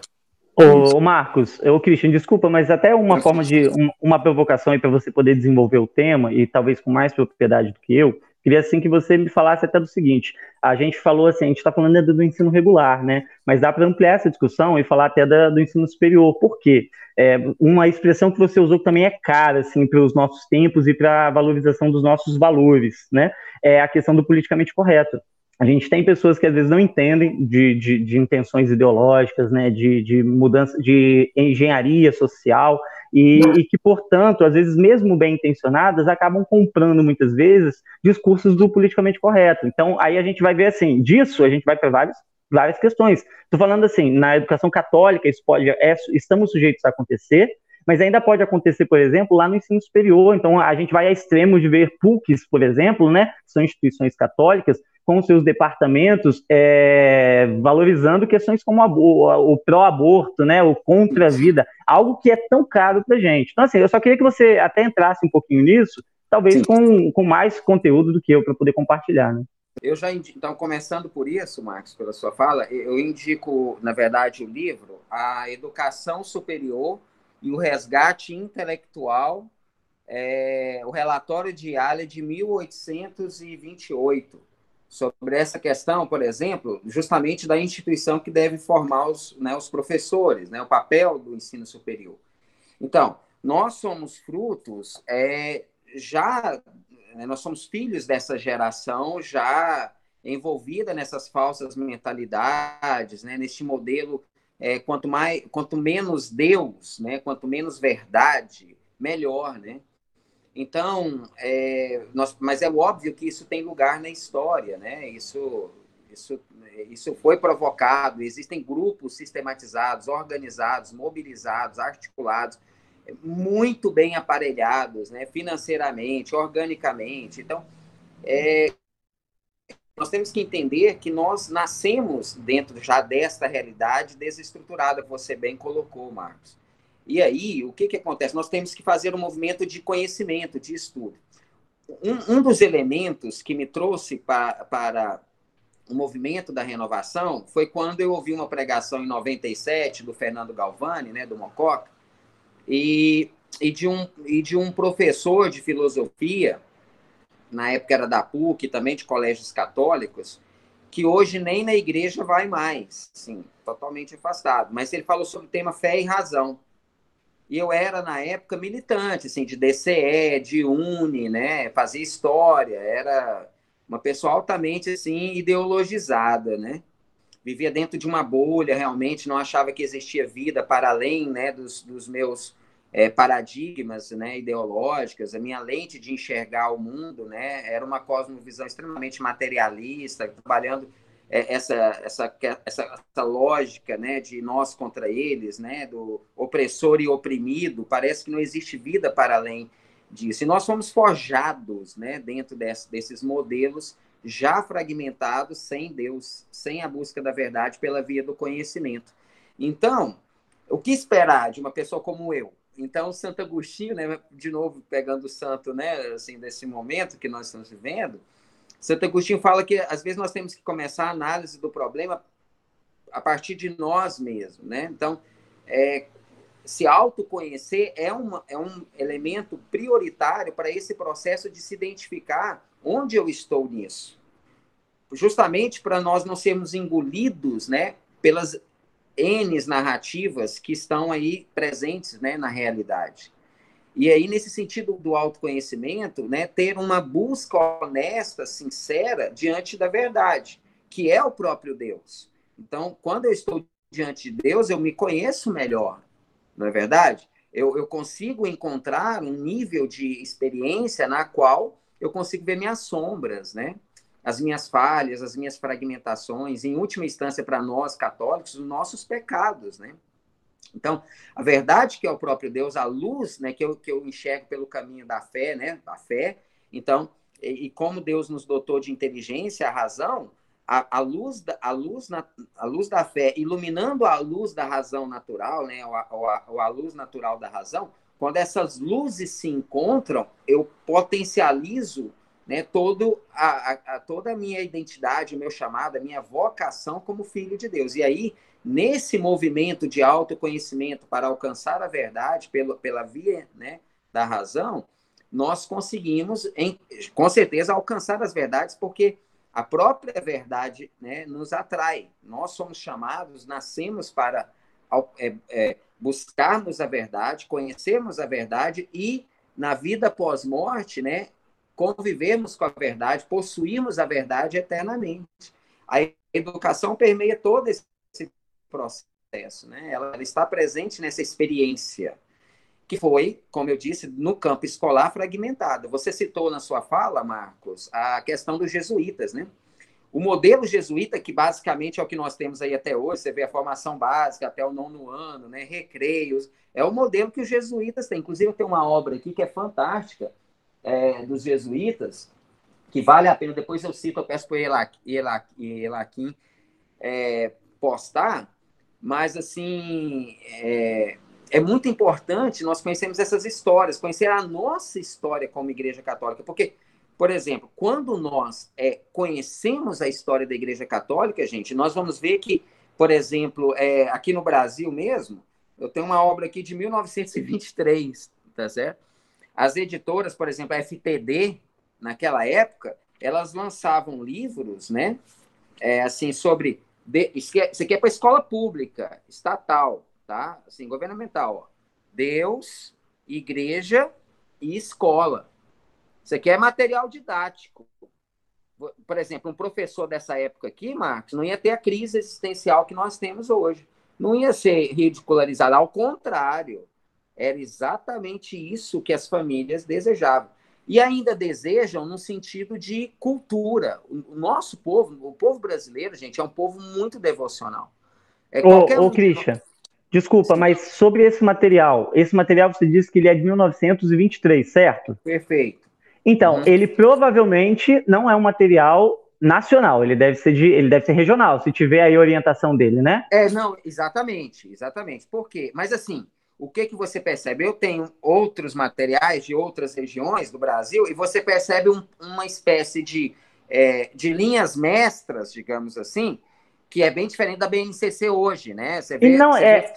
S2: Ô, Marcos, o Christian, desculpa, mas até uma forma de um, uma provocação aí para você poder desenvolver o tema e talvez com mais propriedade do que eu, queria assim que você me falasse até do seguinte: a gente falou assim, a gente está falando do, do, ensino regular, né? Mas dá para ampliar essa discussão e falar até da, do ensino superior. Por quê? É, uma expressão que você usou que também é cara assim para os nossos tempos e para a valorização dos nossos valores, né? É a questão do politicamente correto a gente tem pessoas que às vezes não entendem de, de, de intenções ideológicas, né, de, de, mudança, de engenharia social, e, e, que, portanto, às vezes, mesmo bem intencionadas, acabam comprando muitas vezes discursos do politicamente correto. Então, aí a gente vai ver assim, disso a gente vai para várias, várias questões. Estou falando assim, na educação católica, isso pode, é, estamos sujeitos a acontecer, mas ainda pode acontecer, por exemplo, lá no ensino superior. Então, a gente vai a extremos de ver PUCs, por exemplo, né, que são instituições católicas, com seus departamentos é, valorizando questões como a, o, o pró-aborto, né, o contra-vida, algo que é tão caro para gente. Então, assim, eu só queria que você até entrasse um pouquinho nisso, talvez com, com mais conteúdo do que eu, para poder compartilhar, né?
S3: Eu já indico, então, começando por isso, Marcos, pela sua fala, eu indico, na verdade, o livro A Educação Superior e o Resgate Intelectual, é, o relatório de Alha de 1828 sobre essa questão, por exemplo, justamente da instituição que deve formar os, né, os professores, né, o papel do ensino superior. Então, nós somos frutos, é, já, né, nós somos filhos dessa geração já envolvida nessas falsas mentalidades, né, neste modelo, é, quanto, mais, quanto menos Deus, né, quanto menos verdade, melhor, né? Então, é, nós, mas é óbvio que isso tem lugar na história, né? Isso, isso, isso foi provocado. Existem grupos sistematizados, organizados, mobilizados, articulados, muito bem aparelhados, né? Financeiramente, organicamente. Então, é, nós temos que entender que nós nascemos dentro já desta realidade desestruturada, você bem colocou, Marcos. E aí, o que, que acontece? Nós temos que fazer um movimento de conhecimento, de estudo. Um, um dos elementos que me trouxe pa, para o movimento da renovação foi quando eu ouvi uma pregação em 97 do Fernando Galvani, né, do Mococa, e, e, de um, e de um professor de filosofia, na época era da PUC, também de colégios católicos, que hoje nem na igreja vai mais, sim, totalmente afastado. Mas ele falou sobre o tema fé e razão. E eu era, na época, militante, assim, de DCE, de UNE, né? Fazia história, era uma pessoa altamente, assim, ideologizada, né? Vivia dentro de uma bolha, realmente, não achava que existia vida para além, né, dos, dos meus é, paradigmas, né, ideológicas. A minha lente de enxergar o mundo, né, era uma cosmovisão extremamente materialista, trabalhando essa, essa, essa, essa, lógica né, de nós contra eles, né, do opressor e oprimido, parece que não existe vida para além disso. E nós fomos forjados né, dentro desse, desses modelos já fragmentados, sem Deus, sem a busca da verdade pela via do conhecimento. Então, o que esperar de uma pessoa como eu? Então, Santo Agostinho, né, de novo pegando o santo, né, assim, desse momento que nós estamos vivendo, Santo Agostinho fala que às vezes nós temos que começar a análise do problema a partir de nós mesmos, né? Então, é, se autoconhecer é, uma, é um elemento prioritário para esse processo de se identificar onde eu estou nisso. Justamente para nós não sermos engolidos, né, pelas N narrativas que estão aí presentes, né, na realidade. E aí, nesse sentido do autoconhecimento, né, ter uma busca honesta, sincera, diante da verdade, que é o próprio Deus. Então, quando eu estou diante de Deus, eu me conheço melhor, não é verdade? Eu, eu consigo encontrar um nível de experiência na qual eu consigo ver minhas sombras, né? As minhas falhas, as minhas fragmentações, em última instância, para nós católicos, os nossos pecados, né? Então, a verdade que é o próprio Deus, a luz, né, que eu, que eu enxergo pelo caminho da fé, né, da fé. Então, e, e como Deus nos dotou de inteligência, a razão, a, a, luz da, a, luz na, a luz da fé iluminando a luz da razão natural, né, ou a, ou a, ou a luz natural da razão, quando essas luzes se encontram, eu potencializo né, todo a, a, toda a minha identidade, o meu chamado, a minha vocação como filho de Deus. E aí nesse movimento de autoconhecimento para alcançar a verdade pelo, pela via né, da razão, nós conseguimos, em, com certeza, alcançar as verdades, porque a própria verdade né, nos atrai. Nós somos chamados, nascemos para é, é, buscarmos a verdade, conhecermos a verdade e, na vida pós-morte, né, convivermos com a verdade, possuirmos a verdade eternamente. A educação permeia todo esse processo, né? Ela, ela está presente nessa experiência que foi, como eu disse, no campo escolar fragmentado. Você citou na sua fala, Marcos, a questão dos jesuítas, né? O modelo jesuíta, que basicamente é o que nós temos aí até hoje, você vê a formação básica até o nono ano, né? recreios, é o modelo que os jesuítas têm. Inclusive, tem uma obra aqui que é fantástica é, dos jesuítas, que vale a pena, depois eu cito, eu peço para o Elaquim é, postar, mas assim é, é, muito importante nós conhecermos essas histórias, conhecer a nossa história como Igreja Católica, porque, por exemplo, quando nós é, conhecemos a história da Igreja Católica, gente, nós vamos ver que, por exemplo, é, aqui no Brasil mesmo, eu tenho uma obra aqui de 1923, tá certo? As editoras, por exemplo, a FTD, naquela época, elas lançavam livros, né? É, assim, sobre de, isso, aqui é para escola pública, estatal, tá? Assim, governamental. Ó. Deus, igreja e escola. Isso aqui é material didático. Por exemplo, um professor dessa época aqui, Marcos, não ia ter a crise existencial que nós temos hoje. Não ia ser ridicularizado, ao contrário. Era exatamente isso que as famílias desejavam e ainda desejam no sentido de cultura. O nosso povo, o povo brasileiro, gente, é um povo muito devocional.
S2: É ô, ô um... Christian, desculpa, Sim. mas sobre esse material, esse material você disse que ele é de 1923, certo?
S3: Perfeito.
S2: Então, uhum. ele provavelmente não é um material nacional, ele deve ser de, ele deve ser regional, se tiver aí a orientação dele, né?
S3: É, não, exatamente, exatamente. Por quê? Mas assim, o que, que você percebe? Eu tenho outros materiais de outras regiões do Brasil e você percebe um, uma espécie de, é, de linhas mestras, digamos assim, que é bem diferente da BNCC hoje, né?
S2: Você vê, e não, é, vê...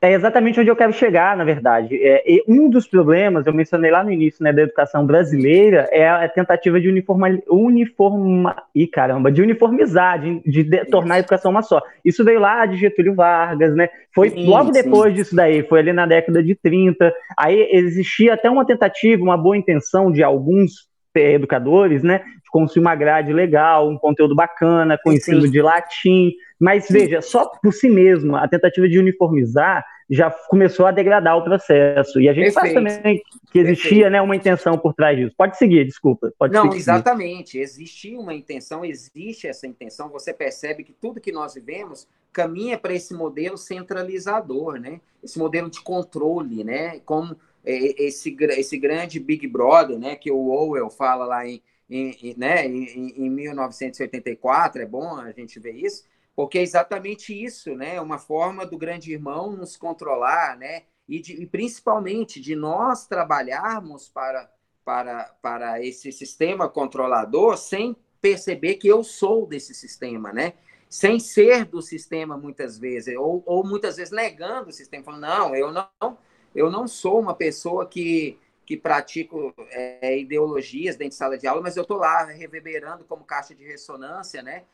S2: É exatamente onde eu quero chegar, na verdade. É, um dos problemas, eu mencionei lá no início, né, da educação brasileira, é a tentativa de uniforma, uniforma, e caramba, de uniformizar, de, de tornar a educação uma só. Isso veio lá de Getúlio Vargas, né? Foi sim, logo sim. depois disso daí, foi ali na década de 30. Aí existia até uma tentativa, uma boa intenção de alguns educadores, né, de construir uma grade legal, um conteúdo bacana, com ensino de latim, mas veja, só por si mesmo, a tentativa de uniformizar já começou a degradar o processo. E a gente Perfeito. sabe também que existia né, uma intenção por trás disso. Pode seguir, desculpa. Pode
S3: Não,
S2: seguir.
S3: exatamente. Existia uma intenção, existe essa intenção. Você percebe que tudo que nós vivemos caminha para esse modelo centralizador, né? Esse modelo de controle, né? Como é, esse, esse grande Big Brother, né? Que o Orwell fala lá em, em, né, em, em 1984, é bom a gente ver isso porque é exatamente isso, né? É uma forma do grande irmão nos controlar, né? E, de, e principalmente de nós trabalharmos para, para, para esse sistema controlador sem perceber que eu sou desse sistema, né? Sem ser do sistema muitas vezes, ou, ou muitas vezes negando o sistema, falando, não, eu não, eu não sou uma pessoa que, que pratico é, ideologias dentro de sala de aula, mas eu estou lá reverberando como caixa de ressonância, né?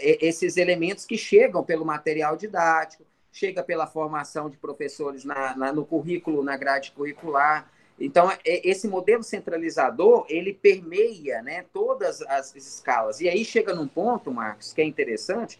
S3: esses elementos que chegam pelo material didático, chega pela formação de professores na, na, no currículo, na grade curricular. Então, esse modelo centralizador, ele permeia né, todas as escalas. E aí chega num ponto, Marcos, que é interessante,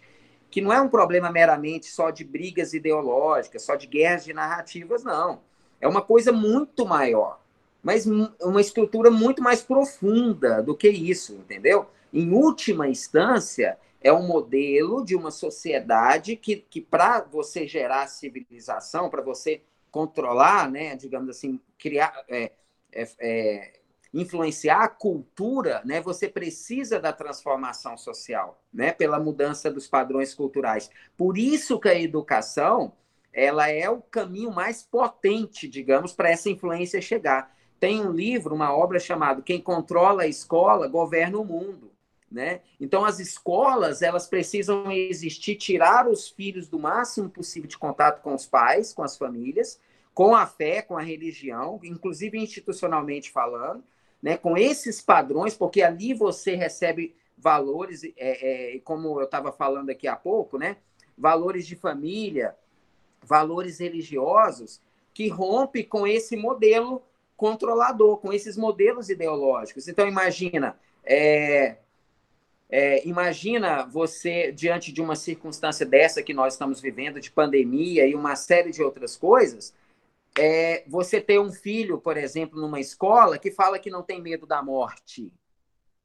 S3: que não é um problema meramente só de brigas ideológicas, só de guerras de narrativas, não. É uma coisa muito maior, mas uma estrutura muito mais profunda do que isso, entendeu? Em última instância, é um modelo de uma sociedade que, que para você gerar civilização, para você controlar, né, digamos assim, criar, é, é, é, influenciar a cultura, né, você precisa da transformação social, né, pela mudança dos padrões culturais. Por isso que a educação ela é o caminho mais potente, digamos, para essa influência chegar. Tem um livro, uma obra chamada Quem Controla a Escola Governa o Mundo. Né? Então, as escolas elas precisam existir, tirar os filhos do máximo possível de contato com os pais, com as famílias, com a fé, com a religião, inclusive institucionalmente falando, né? com esses padrões, porque ali você recebe valores, é, é, como eu estava falando aqui há pouco, né? valores de família, valores religiosos, que rompe com esse modelo controlador, com esses modelos ideológicos. Então, imagina. É, é, imagina você, diante de uma circunstância dessa que nós estamos vivendo, de pandemia e uma série de outras coisas, é, você ter um filho, por exemplo, numa escola que fala que não tem medo da morte.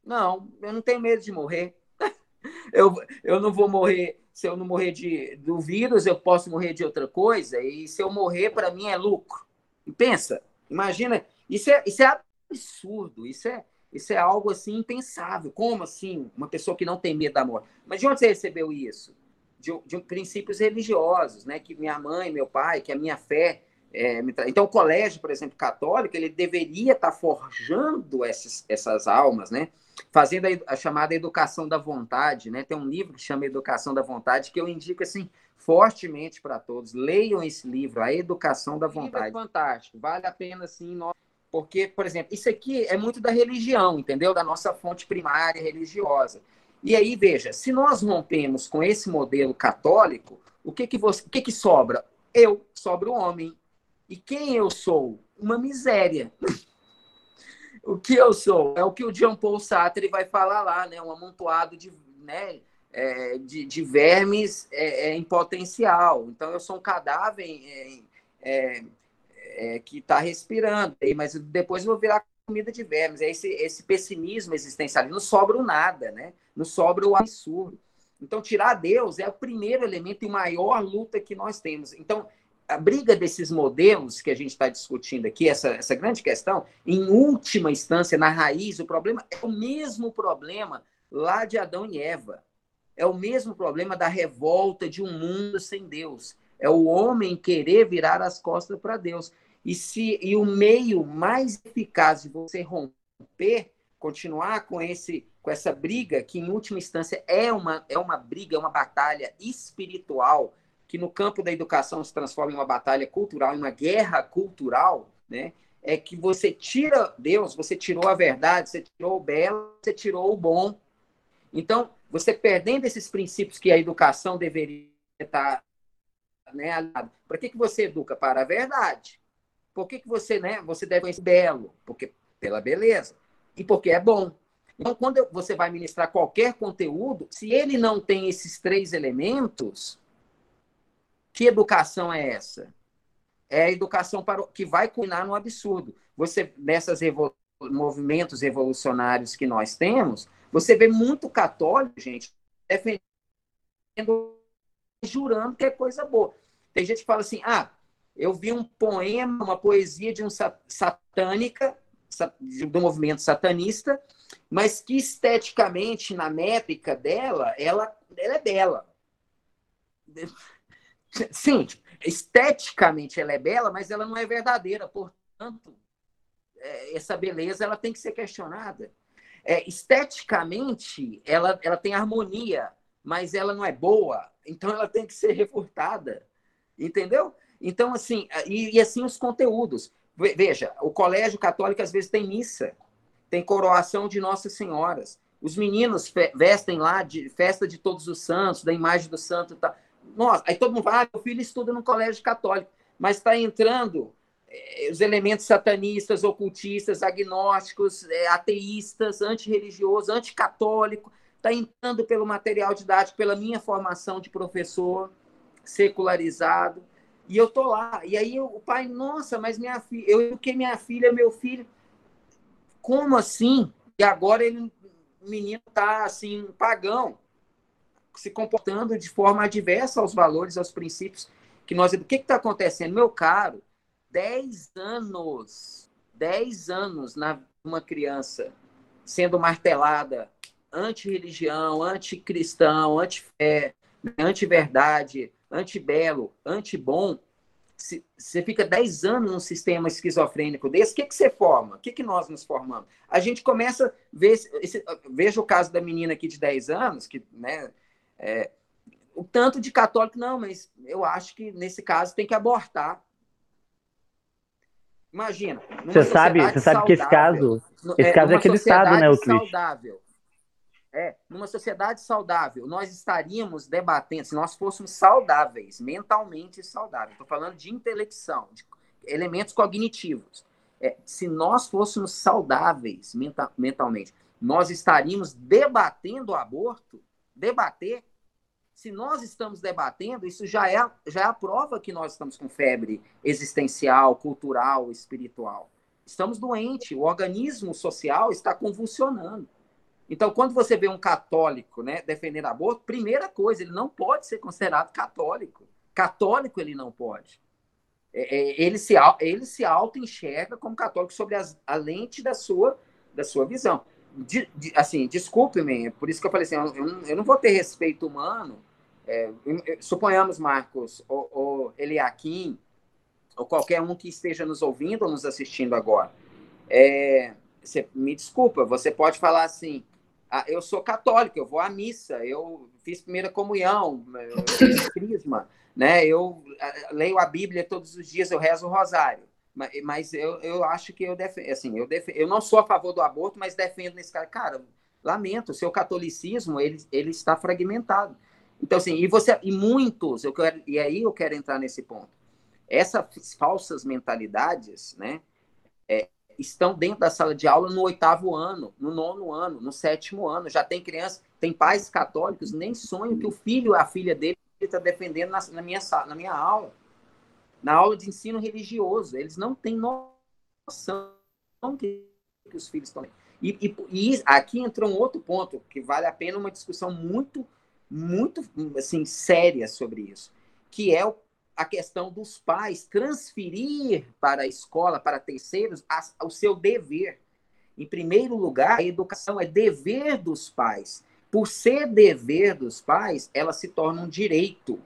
S3: Não, eu não tenho medo de morrer. eu, eu não vou morrer. Se eu não morrer de, do vírus, eu posso morrer de outra coisa. E se eu morrer, para mim é lucro. E pensa, imagina, isso é, isso é absurdo. Isso é, isso é algo assim impensável. Como assim? Uma pessoa que não tem medo da morte. Mas de onde você recebeu isso? De, de princípios religiosos, né? Que minha mãe, meu pai, que a minha fé. É. Então, o colégio, por exemplo, católico, ele deveria estar forjando essas, essas almas, né? Fazendo a, a, chamada educação da vontade, né? Tem um livro que chama Educação da Vontade que eu indico assim fortemente para todos. Leiam esse livro, A Educação da Vontade. É fantástico, vale a pena sim. Nós porque, por exemplo, isso aqui é muito da religião, entendeu? Da nossa fonte primária religiosa. E aí, veja, se nós rompemos com esse modelo católico, o que que, você, o que, que sobra? Eu, sobra o homem. E quem eu sou? Uma miséria. o que eu sou? É o que o Jean Paul Sartre vai falar lá, né? Um amontoado de, né? É, de, de, vermes é, é, em potencial. Então, eu sou um cadáver é, é que está respirando, mas depois eu vou virar comida de vermes. É esse, esse pessimismo existencial. Não sobra o nada, né? Não sobra o absurdo. Então, tirar Deus é o primeiro elemento e maior luta que nós temos. Então, a briga desses modelos que a gente está discutindo aqui, essa, essa grande questão, em última instância, na raiz, o problema é o mesmo problema lá de Adão e Eva. É o mesmo problema da revolta de um mundo sem Deus É o homem querer virar as costas para Deus. E, se, e o meio mais eficaz de você romper, continuar com, esse, com essa briga, que em última instância é uma, é uma briga, é uma batalha espiritual, que no campo da educação se transforma em uma batalha cultural, em uma guerra cultural, né? é que você tira Deus, você tirou a verdade, você tirou o belo, você tirou o bom. Então, você perdendo esses princípios que a educação deveria estar né, Para que, que você educa? Para a verdade. Por que, que você, né, você deve conhecer belo? Porque pela beleza. E porque é bom. Então, quando você vai ministrar qualquer conteúdo, se ele não tem esses três elementos, que educação é essa? É a educação para, que vai culminar no absurdo. Você, nessas evolu movimentos evolucionários que nós temos, você vê muito católico, gente, defendendo, jurando que é coisa boa. Tem gente que fala assim, ah, eu vi um poema, uma poesia de um satânica, do movimento satanista, mas que esteticamente, na métrica dela, ela, ela é bela. Sim, esteticamente ela é bela, mas ela não é verdadeira. Portanto, é, essa beleza ela tem que ser questionada. É, esteticamente, ela, ela tem harmonia, mas ela não é boa, então ela tem que ser refutada. Entendeu? Então, assim, e, e, assim os conteúdos. Veja, o colégio católico às vezes tem missa, tem coroação de Nossas Senhoras. Os meninos vestem lá de festa de todos os santos, da imagem do santo. Tá. Nossa, aí todo mundo fala, ah, meu filho estuda no colégio católico, mas está entrando os elementos satanistas, ocultistas, agnósticos, eh, ateístas, antirreligiosos, anticatólico, está entrando pelo material didático, pela minha formação de professor secularizado. E eu tô lá. E aí o pai, nossa, mas minha filha, eu eduquei minha filha, meu filho. Como assim? E agora ele, o menino tá assim, pagão, se comportando de forma adversa aos valores, aos princípios que nós. O que está acontecendo? Meu caro, 10 anos, 10 anos na uma criança sendo martelada anti-religião, anti-cristão, anti-fé, anti-verdade, anti-belo, anti-bom, você fica 10 anos num sistema esquizofrênico desse, o que, que você forma? O que, que nós nos formamos? A gente começa a ver, esse, veja o caso da menina aqui de 10 anos, que, né, é, o tanto de católico, não, mas eu acho que nesse caso tem que abortar. Imagina.
S2: Você sabe, você sabe que esse caso, esse é, caso é aquele estado, né, o
S3: saudável, é, numa sociedade saudável, nós estaríamos debatendo, se nós fôssemos saudáveis, mentalmente saudáveis, estou falando de intelecção, de elementos cognitivos. É, se nós fôssemos saudáveis mental, mentalmente, nós estaríamos debatendo o aborto, debater. Se nós estamos debatendo, isso já é, já é a prova que nós estamos com febre existencial, cultural, espiritual. Estamos doentes, o organismo social está convulsionando. Então, quando você vê um católico né, defendendo aborto, primeira coisa, ele não pode ser considerado católico. Católico ele não pode. É, é, ele se, ele se auto-enxerga como católico sobre as, a lente da sua, da sua visão. De, de, assim, desculpe-me, por isso que eu falei assim, eu, eu não vou ter respeito humano. É, suponhamos, Marcos, ou, ou Eliakim, ou qualquer um que esteja nos ouvindo ou nos assistindo agora. É, você, me desculpa, você pode falar assim, ah, eu sou católico, eu vou à missa, eu fiz primeira comunhão, eu fiz crisma, né? Eu leio a Bíblia todos os dias, eu rezo o rosário. Mas, mas eu, eu acho que eu defendo, assim, eu, defendo, eu não sou a favor do aborto, mas defendo nesse cara. Cara, lamento, o seu catolicismo, ele, ele está fragmentado. Então, assim, e você, e muitos, eu quero, e aí eu quero entrar nesse ponto. Essas falsas mentalidades, né? É, estão dentro da sala de aula no oitavo ano, no nono ano, no sétimo ano. Já tem criança, tem pais católicos, nem sonham que o filho, a filha dele, está defendendo na, na, minha, na minha aula. Na aula de ensino religioso. Eles não têm noção que, que os filhos estão. E, e, e aqui entrou um outro ponto que vale a pena uma discussão muito, muito assim, séria sobre isso, que é a questão dos pais transferir para a escola, para terceiros, a, o seu dever. Em primeiro lugar, a educação é dever dos pais. Por ser dever dos pais, ela se torna um direito.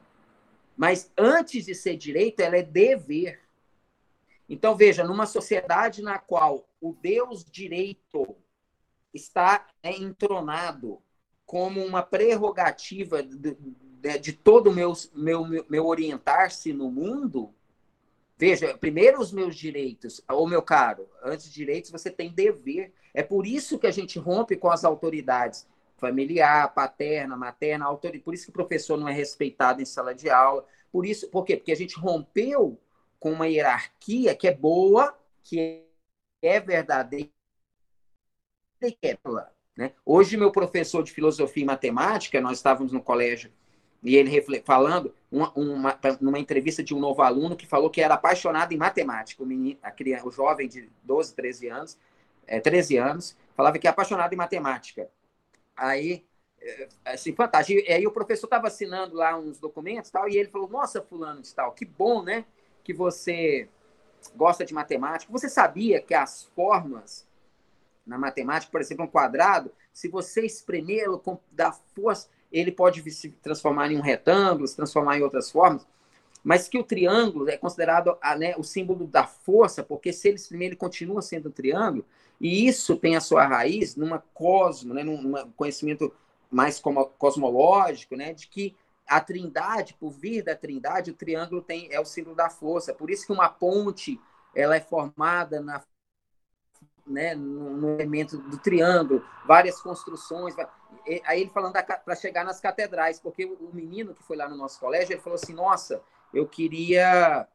S3: Mas antes de ser direito, ela é dever. Então, veja, numa sociedade na qual o Deus direito está né, entronado como uma prerrogativa de, de, de todo o meu, meu, meu orientar-se no mundo, veja, primeiro os meus direitos, ô meu caro, antes de direitos você tem dever. É por isso que a gente rompe com as autoridades familiar, paterna, materna, autoridade. Por isso que o professor não é respeitado em sala de aula. Por isso, por quê? Porque a gente rompeu com uma hierarquia que é boa, que é verdadeira e que é né? Hoje, meu professor de filosofia e matemática, nós estávamos no colégio e ele falando uma, uma, numa entrevista de um novo aluno que falou que era apaixonado em matemática, o, menino, a criança, o jovem de 12, 13 anos, é, 13 anos, falava que é apaixonado em matemática. Aí, é, assim, fantástico. E aí o professor estava assinando lá uns documentos tal, e ele falou, nossa, fulano de tal, que bom, né? que você gosta de matemática, você sabia que as formas na matemática, por exemplo, um quadrado, se você espremê-lo com da força, ele pode se transformar em um retângulo, se transformar em outras formas, mas que o triângulo é considerado a, né, o símbolo da força, porque se ele espremer, ele continua sendo um triângulo, e isso tem a sua raiz numa cosmo, né, num, num conhecimento mais cosmológico, né, de que a trindade, por vir da trindade, o triângulo tem é o símbolo da força. Por isso que uma ponte ela é formada na, né, no, no elemento do triângulo, várias construções. Aí ele falando para chegar nas catedrais, porque o, menino que foi lá no nosso colégio, ele falou assim, nossa, eu queria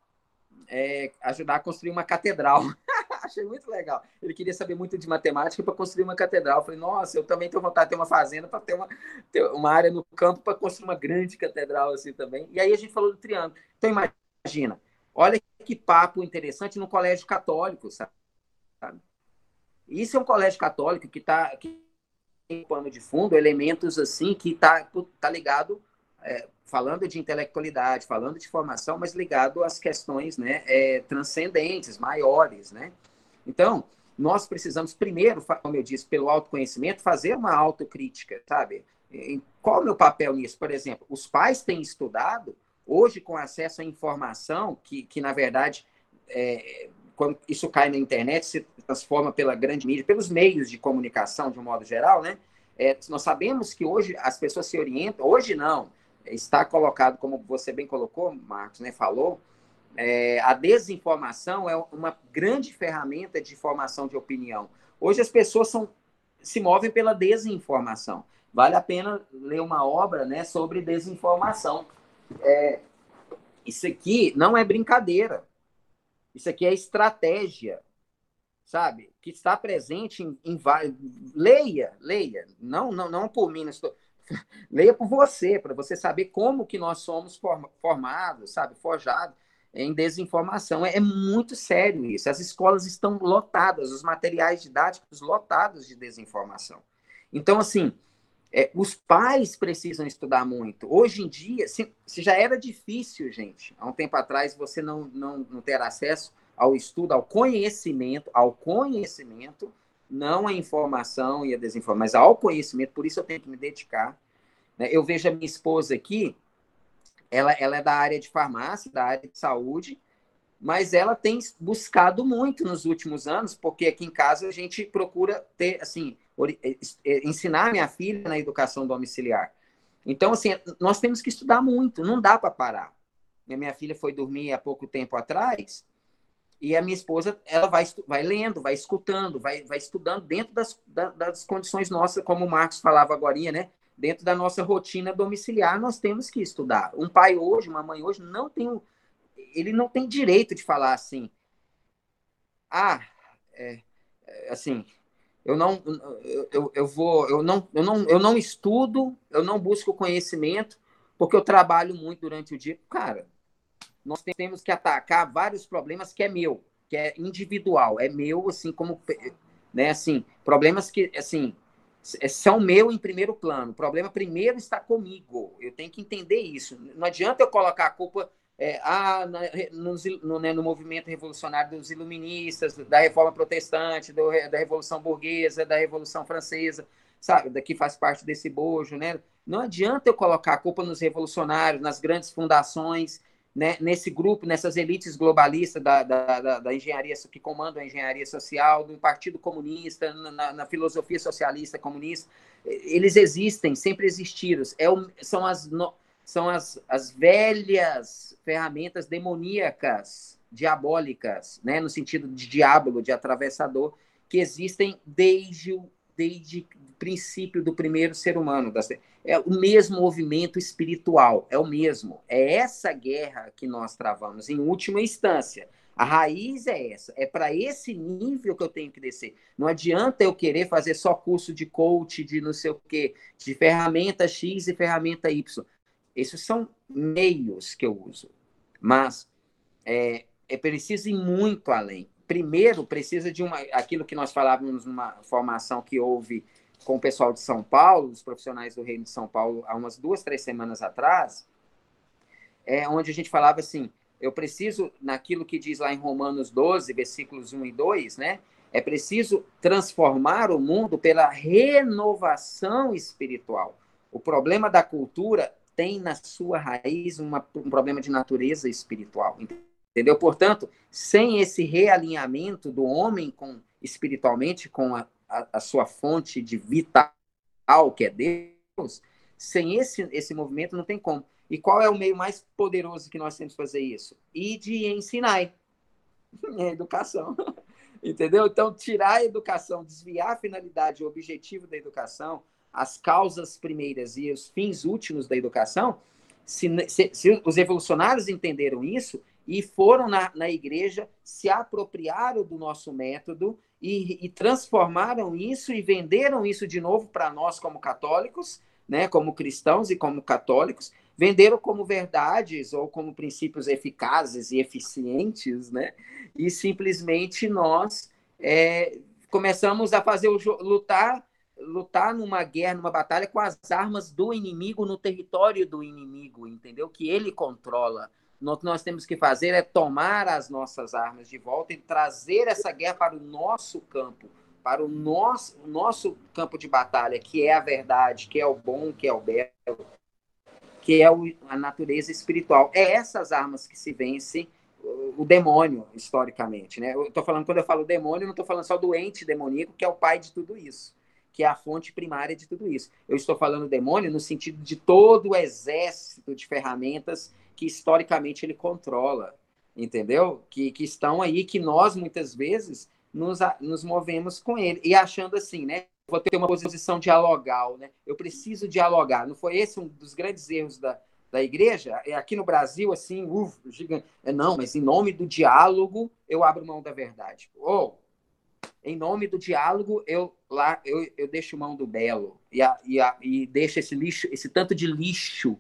S3: é, ajudar a construir uma catedral. Achei muito legal. Ele queria saber muito de matemática para construir uma catedral. Eu falei, nossa, eu também tenho vontade de ter uma fazenda para ter uma, ter uma área no campo para construir uma grande catedral assim também. E aí a gente falou do triângulo. Então imagina, olha que papo interessante no colégio católico, sabe? Isso é um colégio católico que está em pano de fundo elementos assim que está tá ligado é, falando de intelectualidade, falando de formação, mas ligado às questões né, é, transcendentes, maiores. Né? Então, nós precisamos primeiro, como eu disse, pelo autoconhecimento, fazer uma autocrítica, sabe? Qual é o meu papel nisso? Por exemplo, os pais têm estudado, hoje com acesso à informação, que, que na verdade, é, quando isso cai na internet, se transforma pela grande mídia, pelos meios de comunicação, de um modo geral, né? É, nós sabemos que hoje as pessoas se orientam, hoje não, está colocado, como você bem colocou, Marcos, né, falou, é, a desinformação é uma grande ferramenta de formação de opinião. Hoje as pessoas são, se movem pela desinformação. Vale a pena ler uma obra né, sobre desinformação. É, isso aqui não é brincadeira. Isso aqui é estratégia, sabe? Que está presente em, em. Leia, leia. Não, não, não por mim. Não estou... Leia por você, para você saber como que nós somos formados, sabe, forjados em desinformação. É, é, muito sério isso. As escolas estão lotadas, os materiais didáticos lotados de desinformação. Então, assim, é, os pais precisam estudar muito. Hoje em dia, se, se, já era difícil, gente, há um tempo atrás, você não, não, não ter acesso ao estudo, ao conhecimento, ao conhecimento, não a informação e a desinformação, mas ao conhecimento, por isso eu tenho que me dedicar. Né? Eu vejo a minha esposa aqui, ela, ela é da área de farmácia, da área de saúde, mas ela tem buscado muito nos últimos anos, porque aqui em casa a gente procura ter, assim, ensinar minha filha na educação domiciliar. Então, assim, nós temos que estudar muito, não dá para parar. Minha filha foi dormir há pouco tempo atrás, e a minha esposa, ela vai, vai lendo, vai escutando, vai, vai estudando dentro das, das condições nossas, como o Marcos falava agora, né? Dentro da nossa rotina domiciliar, nós temos que estudar. Um pai hoje, uma mãe hoje, não tem, ele não tem direito de falar assim, ah, é, é, assim, eu não, eu, eu vou, eu não, eu não, eu não estudo, eu não busco conhecimento, porque eu trabalho muito durante o dia. Cara, nós temos que atacar vários problemas que é meu, que é individual, é meu, assim, como, né, assim, problemas que, assim, são meu em primeiro plano. O problema primeiro está comigo. Eu tenho que entender isso. Não adianta eu colocar a culpa é, ah, no, no, né, no, movimento revolucionário dos iluministas, da reforma protestante, do, da revolução burguesa, da revolução francesa, sabe, daqui faz parte desse bojo, né? Não adianta eu colocar a culpa nos revolucionários, nas grandes fundações, né, nesse grupo, nessas elites globalistas da, da, da, da, engenharia que comandam a engenharia social, do Partido Comunista, na, na filosofia socialista comunista, eles existem, sempre existiram. É são as, no, são as, as velhas ferramentas demoníacas, diabólicas, né, no sentido de diabo, de atravessador, que existem desde o desde princípio do primeiro ser humano. É o mesmo movimento espiritual, é o mesmo. É essa guerra que nós travamos, em última instância. A raiz é essa, é para esse nível que eu tenho que descer. Não adianta eu querer fazer só curso de coach, de não sei o quê, de ferramenta X e ferramenta Y. Esses são meios que eu uso. Mas é, é preciso ir muito além primeiro precisa de uma aquilo que nós falávamos numa formação que houve com o pessoal de São Paulo, os profissionais do Reino de São Paulo, há umas duas, três semanas atrás, é onde a gente falava assim, eu preciso, naquilo que diz lá em Romanos 12, versículos 1 e 2, né? É preciso transformar o mundo pela renovação espiritual. O problema da cultura tem na sua raiz uma, um problema de natureza espiritual. Entendeu? Portanto, sem esse realinhamento do homem com espiritualmente com a, a, a sua fonte de vital, que é Deus, sem esse, esse movimento não tem como. E qual é o meio mais poderoso que nós temos fazer isso? E de ensinar. É educação. Entendeu? Então, tirar a educação, desviar a finalidade, o objetivo da educação, as causas primeiras e os fins últimos da educação, se, se, se os evolucionários entenderam isso, e foram na, na igreja, se apropriaram do nosso método e, e transformaram isso e venderam isso de novo para nós como católicos, né, como cristãos e como católicos, venderam como verdades ou como princípios eficazes e eficientes, né? E simplesmente nós é, começamos a fazer o lutar lutar numa guerra, numa batalha com as armas do inimigo no território do inimigo, entendeu? Que ele controla. O que nós temos que fazer é tomar as nossas armas de volta e trazer essa guerra para o nosso campo, para o nosso, nosso campo de batalha, que é a verdade, que é o bom, que é o belo, que é o, a natureza espiritual. É essas armas que se vence o demônio, historicamente. Né? Eu estou falando, quando eu falo demônio, não estou falando só do ente demoníaco, que é o pai de tudo isso, que é a fonte primária de tudo isso. Eu estou falando demônio no sentido de todo o exército de ferramentas que historicamente ele controla, entendeu? Que, que estão aí, que nós muitas vezes nos, nos movemos com ele. E achando assim, né? Vou ter uma posição dialogal, né? Eu preciso dialogar. Não foi esse um dos grandes erros da, da igreja? É aqui no Brasil, assim, uf, gigante. É, não, mas em nome do diálogo, eu abro mão da verdade. Ou, oh, em nome do diálogo, eu lá eu, eu deixo mão do belo e, a, e, a, e deixo esse lixo, esse tanto de lixo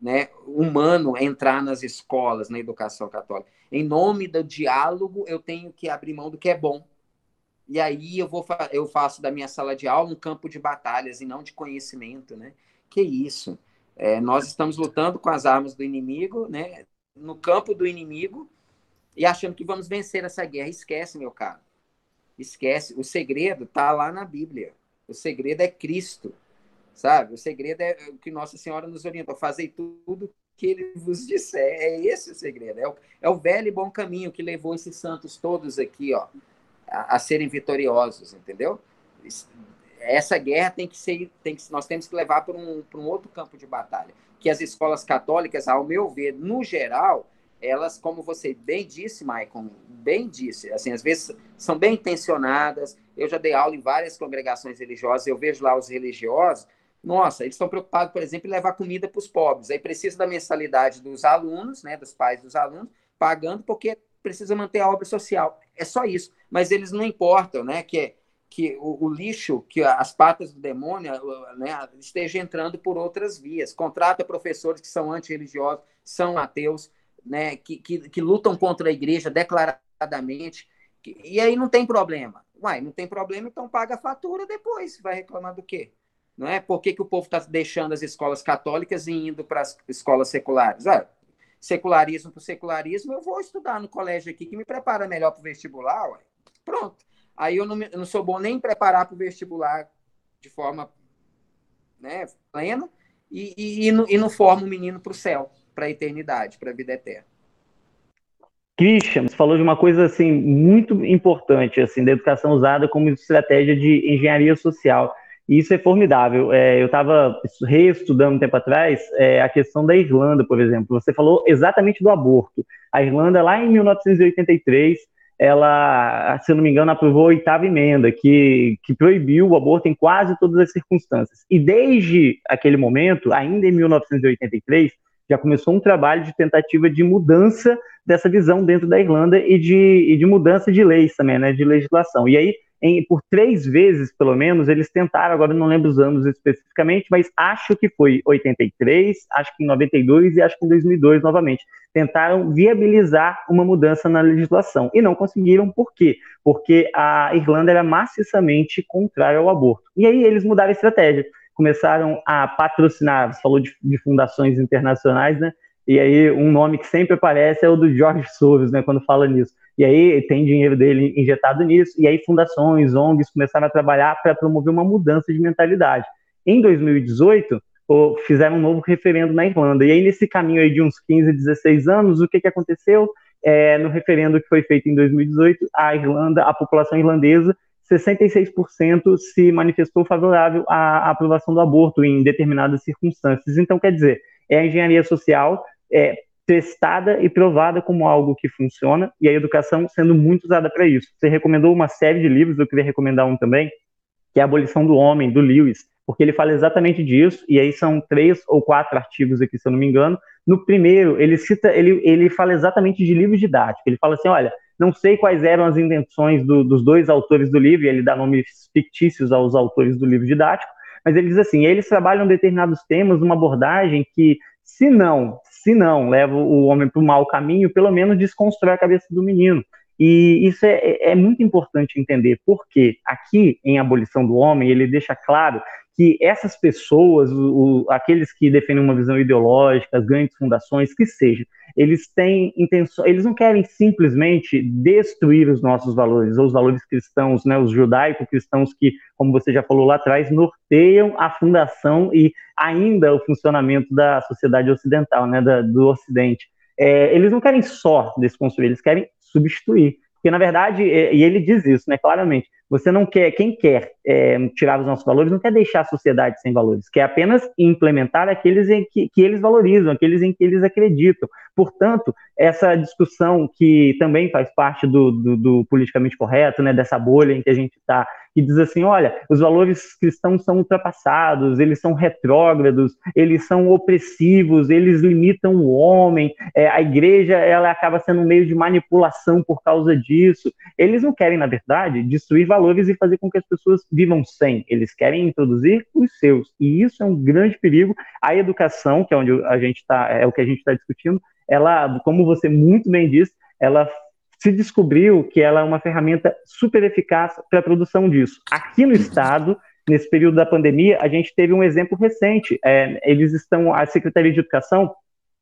S3: né, humano entrar nas escolas, na educação católica. Em nome do diálogo, eu tenho que abrir mão do que é bom. E aí eu vou eu faço da minha sala de aula um campo de batalhas e não de conhecimento, né? Que isso? É, nós estamos lutando com as armas do inimigo, né? No campo do inimigo e achando que vamos vencer essa guerra. Esquece, meu caro. Esquece. O segredo está lá na Bíblia. O segredo é Cristo sabe? O segredo é o que Nossa Senhora nos orientou, fazer tudo que ele vos disser. É esse o segredo, é o, é o velho e bom caminho que levou esses santos todos aqui, ó, a, a serem vitoriosos, entendeu? Essa guerra tem que ser, tem que, nós temos que levar para um, um outro campo de batalha, que as escolas católicas, ao meu ver, no geral, elas, como você bem disse, Maicon, bem disse, assim, às vezes são bem intencionadas. Eu já dei aula em várias congregações religiosas, eu vejo lá os religiosos, nossa, eles estão preocupados, por exemplo, em levar comida para os pobres. Aí precisa da mensalidade dos alunos, né, dos pais dos alunos, pagando porque precisa manter a obra social. É só isso. Mas eles não importam, né, que que o, o lixo, que as patas do demônio, né, esteja entrando por outras vias. Contrata professores que são antirreligiosos, são ateus, né, que, que, que lutam contra a igreja declaradamente. e aí não tem problema. Uai, não tem problema, então paga a fatura depois. Vai reclamar do quê? Não é? Por que, que o povo está deixando as escolas católicas e indo para as escolas seculares? Ah, secularismo por secularismo, eu vou estudar no colégio aqui que me prepara melhor para o vestibular. Ué. Pronto. Aí eu não, eu não sou bom nem em preparar para o vestibular de forma né, plena e, e, e, não, e não forma o menino para o céu, para a eternidade, para a vida eterna.
S2: Christian, você falou de uma coisa assim muito importante assim da educação usada como estratégia de engenharia social. E isso é formidável. É, eu estava reestudando um tempo atrás é, a questão da Irlanda, por exemplo. Você falou exatamente do aborto. A Irlanda, lá em 1983, ela, se eu não me engano, aprovou a oitava emenda, que, que proibiu o aborto em quase todas as circunstâncias. E desde aquele momento, ainda em 1983, já começou um trabalho de tentativa de mudança dessa visão dentro da Irlanda e de, e de mudança de leis também, né, de legislação. E aí, em, por três vezes, pelo menos, eles tentaram, agora não lembro os anos especificamente, mas acho que foi 83, acho que em 92 e acho que em 2002 novamente. Tentaram viabilizar uma mudança na legislação e não conseguiram, por quê? Porque a Irlanda era maciçamente contrária ao aborto. E aí eles mudaram a estratégia começaram a patrocinar, você falou de, de, fundações internacionais, né? E aí um nome que sempre aparece é o do George Soros, né? Quando fala nisso. E aí tem dinheiro dele injetado nisso, e aí fundações, ONGs começaram a trabalhar para promover uma mudança de mentalidade. Em 2018, fizeram um novo referendo na Irlanda. E aí, nesse caminho aí de uns 15, 16 anos, o que, que aconteceu? É, no referendo que foi feito em 2018, a Irlanda, a população irlandesa 66% se manifestou favorável à aprovação do aborto em determinadas circunstâncias. Então, quer dizer, é a engenharia social é, testada e provada como algo que funciona, e a educação sendo muito usada para isso. Você recomendou uma série de livros, eu queria recomendar um também, que é A Abolição do Homem, do Lewis, porque ele fala exatamente disso, e aí são três ou quatro artigos aqui, se eu não me engano. No primeiro, ele cita, ele, ele fala exatamente de livros didáticos. Ele fala assim: olha, não sei quais eram as intenções do, dos dois autores do livro, ele dá nomes fictícios aos autores do livro didático, mas ele diz assim: eles trabalham determinados temas numa abordagem que, se não, se não leva o homem para o mau caminho, pelo menos desconstrói a cabeça do menino. E isso é, é, muito importante entender, porque aqui em Abolição do Homem ele deixa claro que essas pessoas, o, aqueles que defendem uma visão ideológica, as grandes fundações, que seja, eles têm intenção, eles não querem simplesmente destruir os nossos valores, ou os valores cristãos, né, os judaico-cristãos que, como você já falou lá atrás, norteiam a fundação e ainda o funcionamento da sociedade ocidental, né, da, do Ocidente. É, eles não querem só desconstruir, eles querem substituir. Porque, na verdade, e ele diz isso, né, claramente, você não quer, quem quer é, tirar os nossos valores, não quer deixar a sociedade sem valores, quer apenas implementar aqueles em que, que eles valorizam, aqueles em que eles acreditam. Portanto, essa discussão que também faz parte do, do, do politicamente correto, né, dessa bolha em que a gente está, que diz assim, olha, os valores cristãos são ultrapassados, eles são retrógrados, eles são opressivos, eles limitam o homem, é, a igreja ela acaba sendo um meio de manipulação por causa disso. Eles não querem, na verdade, destruir valores e fazer com que as pessoas vivam sem. Eles querem introduzir os seus. E isso é um grande perigo. A educação, que é onde a gente está, é o que a gente está discutindo, ela, como você muito bem disse, ela se descobriu que ela é uma ferramenta super eficaz para a produção disso. Aqui no estado, nesse período da pandemia, a gente teve um exemplo recente. É, eles estão, a Secretaria de Educação,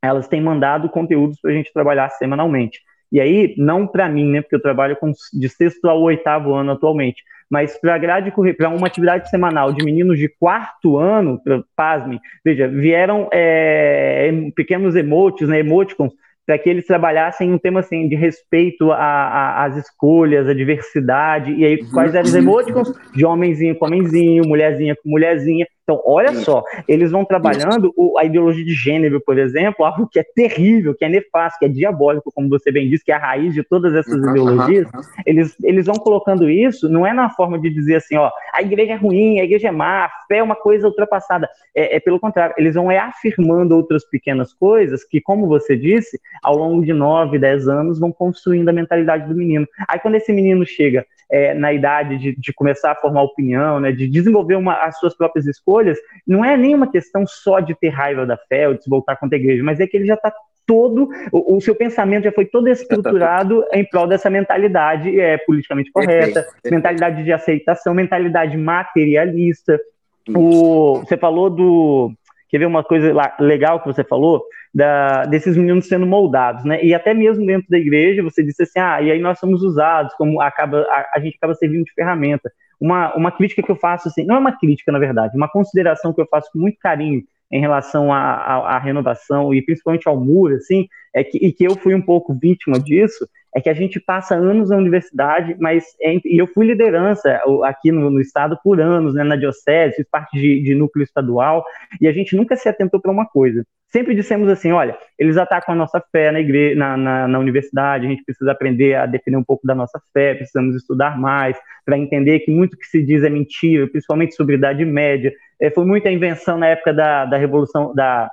S2: elas têm mandado conteúdos para a gente trabalhar semanalmente. E aí, não para mim, né, porque eu trabalho com, de sexto ao oitavo ano atualmente, mas para grade para uma atividade semanal de meninos de quarto ano, pasmem, veja, vieram é, pequenos emotes, né, emoticons, para que eles trabalhassem um tema assim de respeito às escolhas, à diversidade, e aí quais eram os uhum. emoticons? De homenzinho com homenzinho, mulherzinha com mulherzinha, então, olha só, eles vão trabalhando o, a ideologia de gênero, por exemplo, algo que é terrível, que é nefasto, que é diabólico, como você bem disse, que é a raiz de todas essas uhum, ideologias. Uhum. Eles, eles vão colocando isso, não é na forma de dizer assim, ó, a igreja é ruim, a igreja é má, a fé é uma coisa ultrapassada. É, é pelo contrário, eles vão é afirmando outras pequenas coisas que, como você disse, ao longo de nove, dez anos, vão construindo a mentalidade do menino. Aí, quando esse menino chega é, na idade de, de, começar a formar opinião, né, de desenvolver uma, as suas próprias escolhas, não é nenhuma questão só de ter raiva da fé ou de se voltar contra a igreja, mas é que ele já está todo, o, o, seu pensamento já foi todo estruturado em prol dessa mentalidade é, politicamente correta, mentalidade de aceitação, mentalidade materialista. O, você falou do. Quer ver uma coisa legal que você falou? Da, desses meninos sendo moldados, né? E até mesmo dentro da igreja, você disse assim, ah, e aí nós somos usados, como acaba, a, a gente acaba servindo de ferramenta uma, uma crítica que eu faço, assim, não é uma crítica, na verdade, uma consideração que eu faço com muito carinho em relação à renovação e principalmente ao muro, assim, é que, e que eu fui um pouco vítima disso, é que a gente passa anos na universidade, mas é, e eu fui liderança aqui no, no, estado por anos, né, na diocese, fiz parte de, de núcleo estadual, e a gente nunca se atentou para uma coisa. Sempre dissemos assim, olha, eles atacam a nossa fé na, igreja, na, na, na universidade, a gente precisa aprender a definir um pouco da nossa fé, precisamos estudar mais, para entender que muito que se diz é mentira, principalmente sobre Idade Média. É, foi muita invenção na época da, da Revolução, da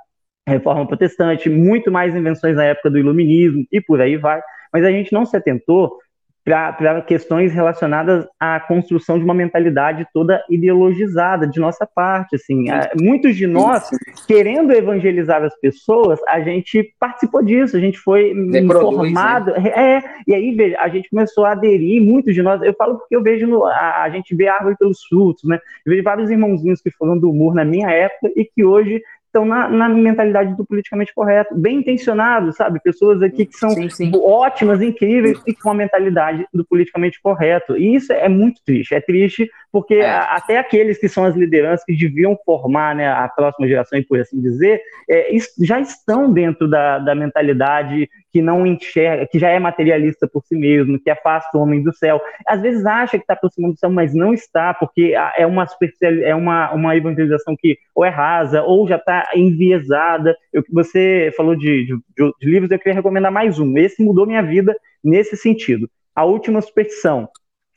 S2: Reforma Protestante, muito mais invenções na época do Iluminismo, e por aí vai mas a gente não se atentou para questões relacionadas à construção de uma mentalidade toda ideologizada de nossa parte, assim, muitos de nós querendo evangelizar as pessoas, a gente participou disso, a gente foi informado, né? é, e aí veja, a gente começou a aderir, muitos de nós, eu falo porque eu vejo no, a, a, gente vê a árvore pelos frutos, né? Eu vejo vários irmãozinhos que foram do humor na minha época e que hoje estão na, na, mentalidade do politicamente correto, bem intencionados, sabe? Pessoas aqui que são sim, sim. ótimas, incríveis e com a mentalidade do politicamente correto. E isso é muito triste. É triste porque é. até aqueles que são as lideranças que deviam formar né, a próxima geração, por assim dizer, é, já estão dentro da, da mentalidade que não enxerga, que já é materialista por si mesmo, que afasta o homem do céu. Às vezes acha que está aproximando do céu, mas não está, porque é uma é uma, uma evangelização que ou é rasa, ou já está enviesada. Eu, você falou de, de, de livros, eu queria recomendar mais um. Esse mudou minha vida nesse sentido. A Última Superstição,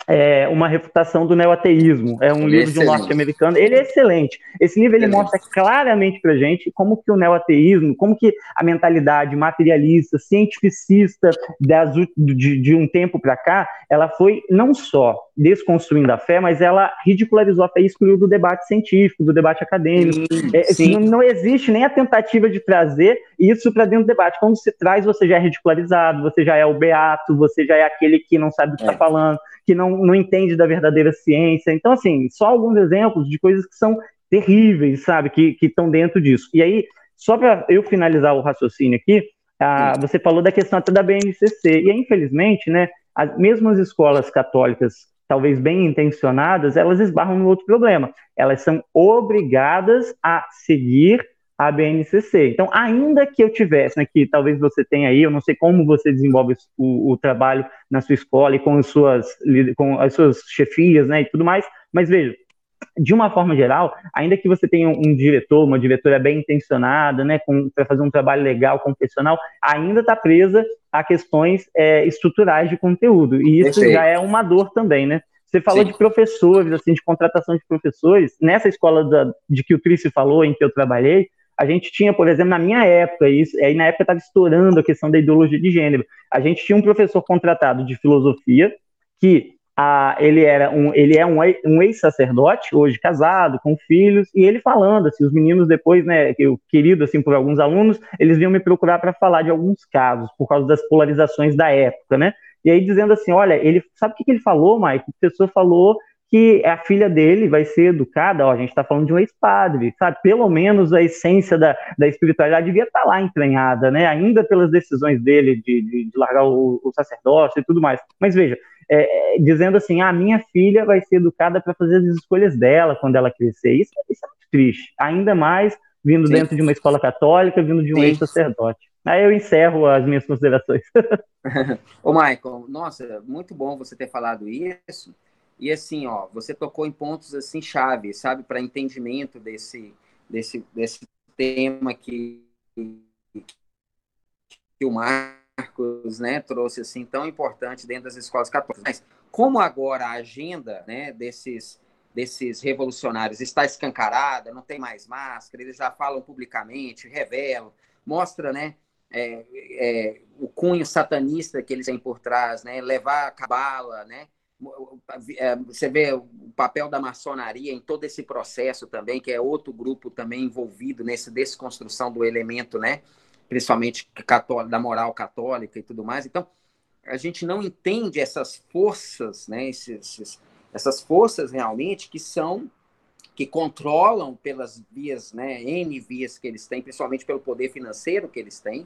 S2: é, uma refutação do neoateísmo. É um ele livro é de um norte-americano. Ele é excelente. Esse livro ele mostra claramente para gente como que o neoateísmo, como que a mentalidade materialista, cientificista das, de, de um tempo para cá, ela foi não só desconstruindo a fé, mas ela ridicularizou a fé e excluiu do debate científico, do debate acadêmico. Sim, é, sim. Não, não, existe nem a tentativa de trazer isso para dentro do debate. Quando se traz, você já é ridicularizado, você já é o beato, você já é aquele que não sabe o que está é. falando que não, não entende da verdadeira ciência. Então, assim, só alguns exemplos de coisas que são terríveis, sabe, que estão dentro disso. E aí, só para eu finalizar o raciocínio aqui, ah, você falou da questão até da BNCC, e infelizmente, né, as mesmas escolas católicas, talvez bem intencionadas, elas esbarram no outro problema. Elas são obrigadas a seguir a BNCC. Então, ainda que eu tivesse, né, que talvez você tenha aí, eu não sei como você desenvolve o, o trabalho na sua escola e com as suas, com as suas chefias, né, e tudo mais, mas veja, de uma forma geral, ainda que você tenha um diretor, uma diretora bem intencionada, né, para fazer um trabalho legal, confessional, ainda está presa a questões é, estruturais de conteúdo, e isso já é uma dor também, né? Você falou Sim. de professores, assim, de contratação de professores. Nessa escola da, de que o Trício falou, em que eu trabalhei, a gente tinha, por exemplo, na minha época, isso, aí na época estava estourando a questão da ideologia de gênero. A gente tinha um professor contratado de filosofia que ele era um, ele é um, um ex-sacerdote, hoje casado, com filhos, e ele falando, assim, os meninos depois, né, eu querido, assim, por alguns alunos, eles vinham me procurar para falar de alguns casos, por causa das polarizações da época, né, e aí dizendo assim, olha, ele, sabe o que, que ele falou, Mike? O professor falou que a filha dele vai ser educada, ó, a gente está falando de um ex-padre, sabe? Pelo menos a essência da, da espiritualidade devia estar tá lá entranhada, né? Ainda pelas decisões dele de, de, de largar o, o, sacerdócio e tudo mais. Mas veja, é, é dizendo assim, a ah, minha filha vai ser educada para fazer as escolhas dela quando ela crescer. Isso, isso é muito triste. Ainda mais vindo Sim. dentro de uma escola católica, vindo de um ex-sacerdote. Aí eu encerro as minhas considerações.
S3: Ô, Michael, nossa, muito bom você ter falado isso. E assim, ó, você tocou em pontos assim chave, sabe, para entendimento desse, desse, desse tema que, que o Marcos, né, trouxe assim tão importante dentro das escolas católicas. Mas como agora a agenda, né, desses desses revolucionários está escancarada, não tem mais máscara, eles já falam publicamente, revelam, mostra, né, é, é, o cunho satanista que eles têm por trás, né, levar a cabala, né, é, você vê o papel da maçonaria em todo esse processo também, que é outro grupo também envolvido nessa desconstrução do elemento, né? Principalmente da moral católica e tudo mais. Então, a gente não entende essas forças, né? Esses, essas forças realmente que são que controlam pelas vias, né, N vias que eles têm, principalmente pelo poder financeiro que eles têm,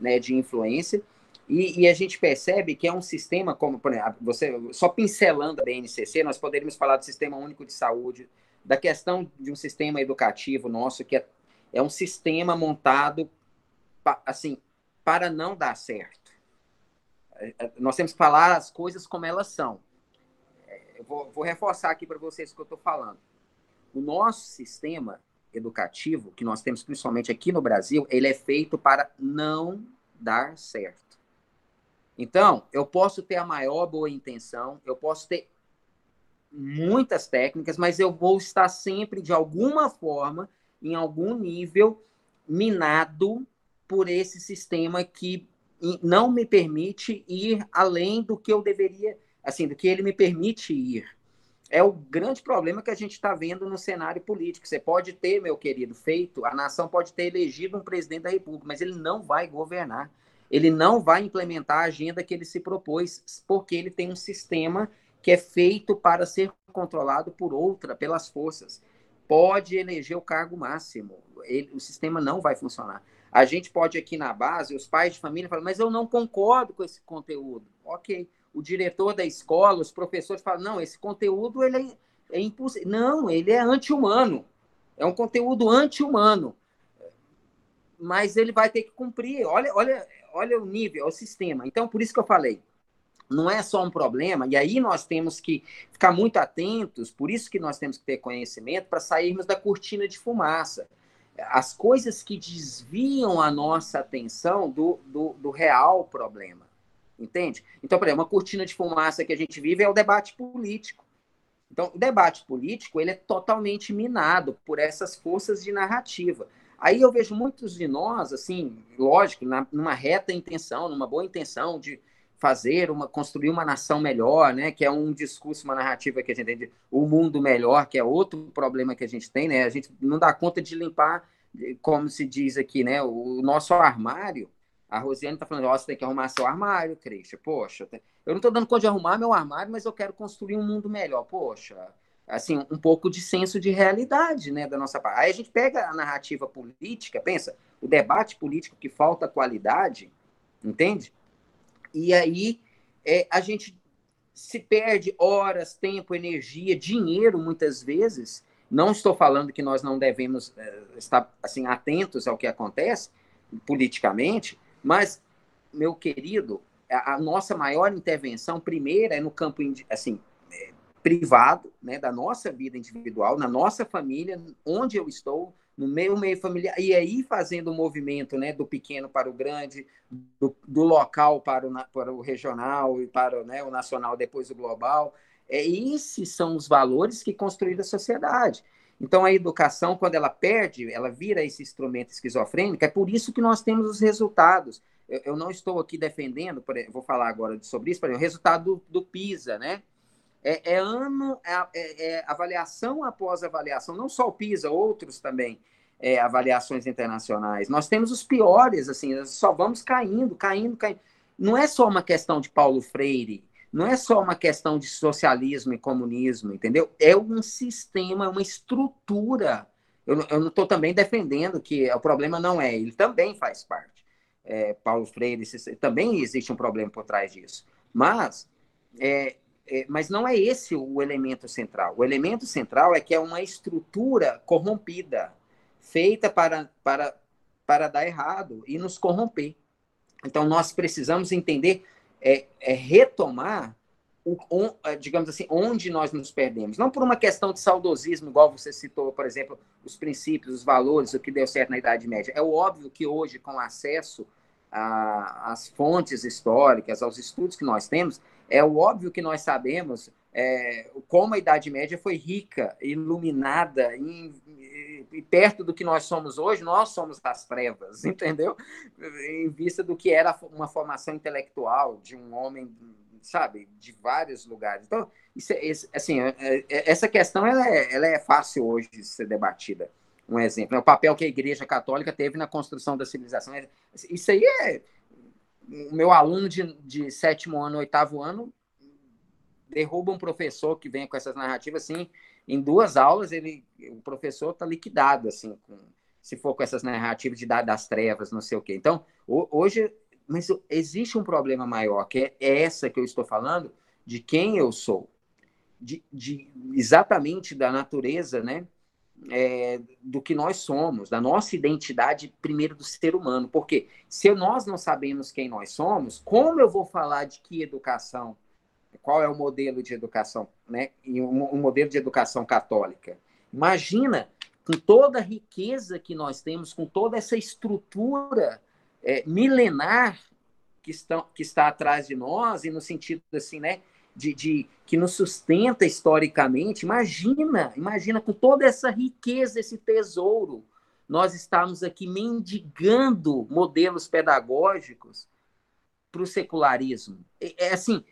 S3: né, de influência, e, e, a gente percebe que é um sistema como, por exemplo, você só pincelando a BNCC, nós poderíamos falar do Sistema Único de Saúde, da questão de um sistema educativo nosso que é, é um sistema montado assim para não dar certo. É, é, nós temos que falar as coisas como elas são. É, eu vou, vou reforçar aqui para vocês o que eu estou falando. O nosso sistema educativo, que nós temos principalmente aqui no Brasil, ele é feito para não dar certo. Então, eu posso ter a maior boa intenção, eu posso ter muitas técnicas, mas eu vou estar sempre, de alguma forma, em algum nível, minado por esse sistema que não me permite ir além do que eu deveria, assim, do que ele me permite ir. É o grande problema que a gente está vendo no cenário político. Você pode ter, meu querido, feito, a nação pode ter elegido um presidente da República, mas ele não vai governar. Ele não vai implementar a agenda que ele se propôs, porque ele tem um sistema que é feito para ser controlado por outra, pelas forças. Pode eleger o cargo máximo, ele, o sistema não vai funcionar. A gente pode aqui na base, os pais de família falam, mas eu não concordo com esse conteúdo. Ok. O diretor da escola, os professores falam, não, esse conteúdo ele é, é impossível. Não, ele é anti-humano. É um conteúdo anti-humano. Mas ele vai ter que cumprir. Olha, olha, olha o nível, o sistema. Então, por isso que eu falei, não é só um problema, e aí nós temos que ficar muito atentos, por isso que nós temos que ter conhecimento para sairmos da cortina de fumaça. As coisas que desviam a nossa atenção do, do, do real problema. Entende? Então, por exemplo, uma cortina de fumaça que a gente vive é o debate político. Então, o debate político ele é totalmente minado por essas forças de narrativa. Aí eu vejo muitos de nós, assim, lógico, na, numa reta intenção, numa boa intenção de fazer uma construir uma nação melhor, né? Que é um discurso, uma narrativa que a gente tem de o mundo melhor, que é outro problema que a gente tem, né? A gente não dá conta de limpar, como se diz aqui, né? O nosso armário. A Rosiane está falando, ó, você tem que arrumar seu armário, Christian. Poxa, eu não estou dando conta de arrumar meu armário, mas eu quero construir um mundo melhor. Poxa, assim, um pouco de senso de realidade, né, da nossa parte. Aí a gente pega a narrativa política, pensa, o debate político que falta qualidade, entende? E aí é, a gente se perde horas, tempo, energia, dinheiro, muitas vezes. Não estou falando que nós não devemos é, estar assim atentos ao que acontece politicamente, mas, meu querido, a, a nossa maior intervenção primeira é no campo assim é, privado, né, da nossa vida individual, na nossa família, onde eu estou, no meio meio familiar, e aí fazendo o movimento né, do pequeno para o grande, do, do local para o, para o regional e para né, o nacional, depois o global. É, esses são os valores que construíram a sociedade. Então, a educação, quando ela perde, ela vira esse instrumento esquizofrênico, é por isso que nós temos os resultados. Eu, eu não estou aqui defendendo, vou falar agora sobre isso, por o resultado do, do PISA, né? É, é ano, é, é, é, avaliação após avaliação, não só o PISA, outros também, é, avaliações internacionais. Nós temos os piores, assim, só vamos caindo, caindo, caindo. Não é só uma questão de Paulo Freire, não é só uma questão de socialismo e comunismo, entendeu? É um sistema, uma estrutura. Eu, eu não estou também defendendo que o problema não é, ele também faz parte. É, Paulo Freire, também existe um problema por trás disso. Mas é, é, mas não é esse o elemento central. O elemento central é que é uma estrutura corrompida, feita para, para, para dar errado e nos corromper. Então, nós precisamos entender, é, é retomar, o, digamos assim, onde nós nos perdemos. Não por uma questão de saudosismo, igual você citou, por exemplo, os princípios, os valores, o que deu certo na Idade Média. É óbvio que hoje, com acesso às fontes históricas, aos estudos que nós temos, é óbvio que nós sabemos é, como a Idade Média foi rica, iluminada, e, e, perto do que nós somos hoje, nós somos das trevas, entendeu? Em vista do que era uma formação intelectual de um homem, sabe, de vários lugares. Então, isso, é, assim, é, é, essa questão ela é, ela é fácil hoje de ser debatida. Um exemplo, o papel que a Igreja Católica teve na construção da civilização. Isso aí é o meu aluno de, de sétimo ano, oitavo ano, derruba um professor que vem com essas narrativas, assim, em duas aulas, ele, o professor está liquidado, assim, com, se for com essas narrativas de dar das trevas, não sei o quê. Então, hoje, mas existe um problema maior, que é essa que eu estou falando, de quem eu sou, de, de exatamente da natureza, né, é, do que nós somos, da nossa identidade, primeiro do ser humano. Porque se nós não sabemos quem nós somos, como eu vou falar de que educação? Qual é o modelo de educação, né? Um, um modelo de educação católica. Imagina com toda a riqueza que nós temos, com toda essa estrutura é, milenar que, estão, que está atrás de nós, e no sentido assim, né? De, de, que nos sustenta historicamente. Imagina, imagina com toda essa riqueza, esse tesouro, nós estamos aqui mendigando modelos pedagógicos para o secularismo. É, é assim,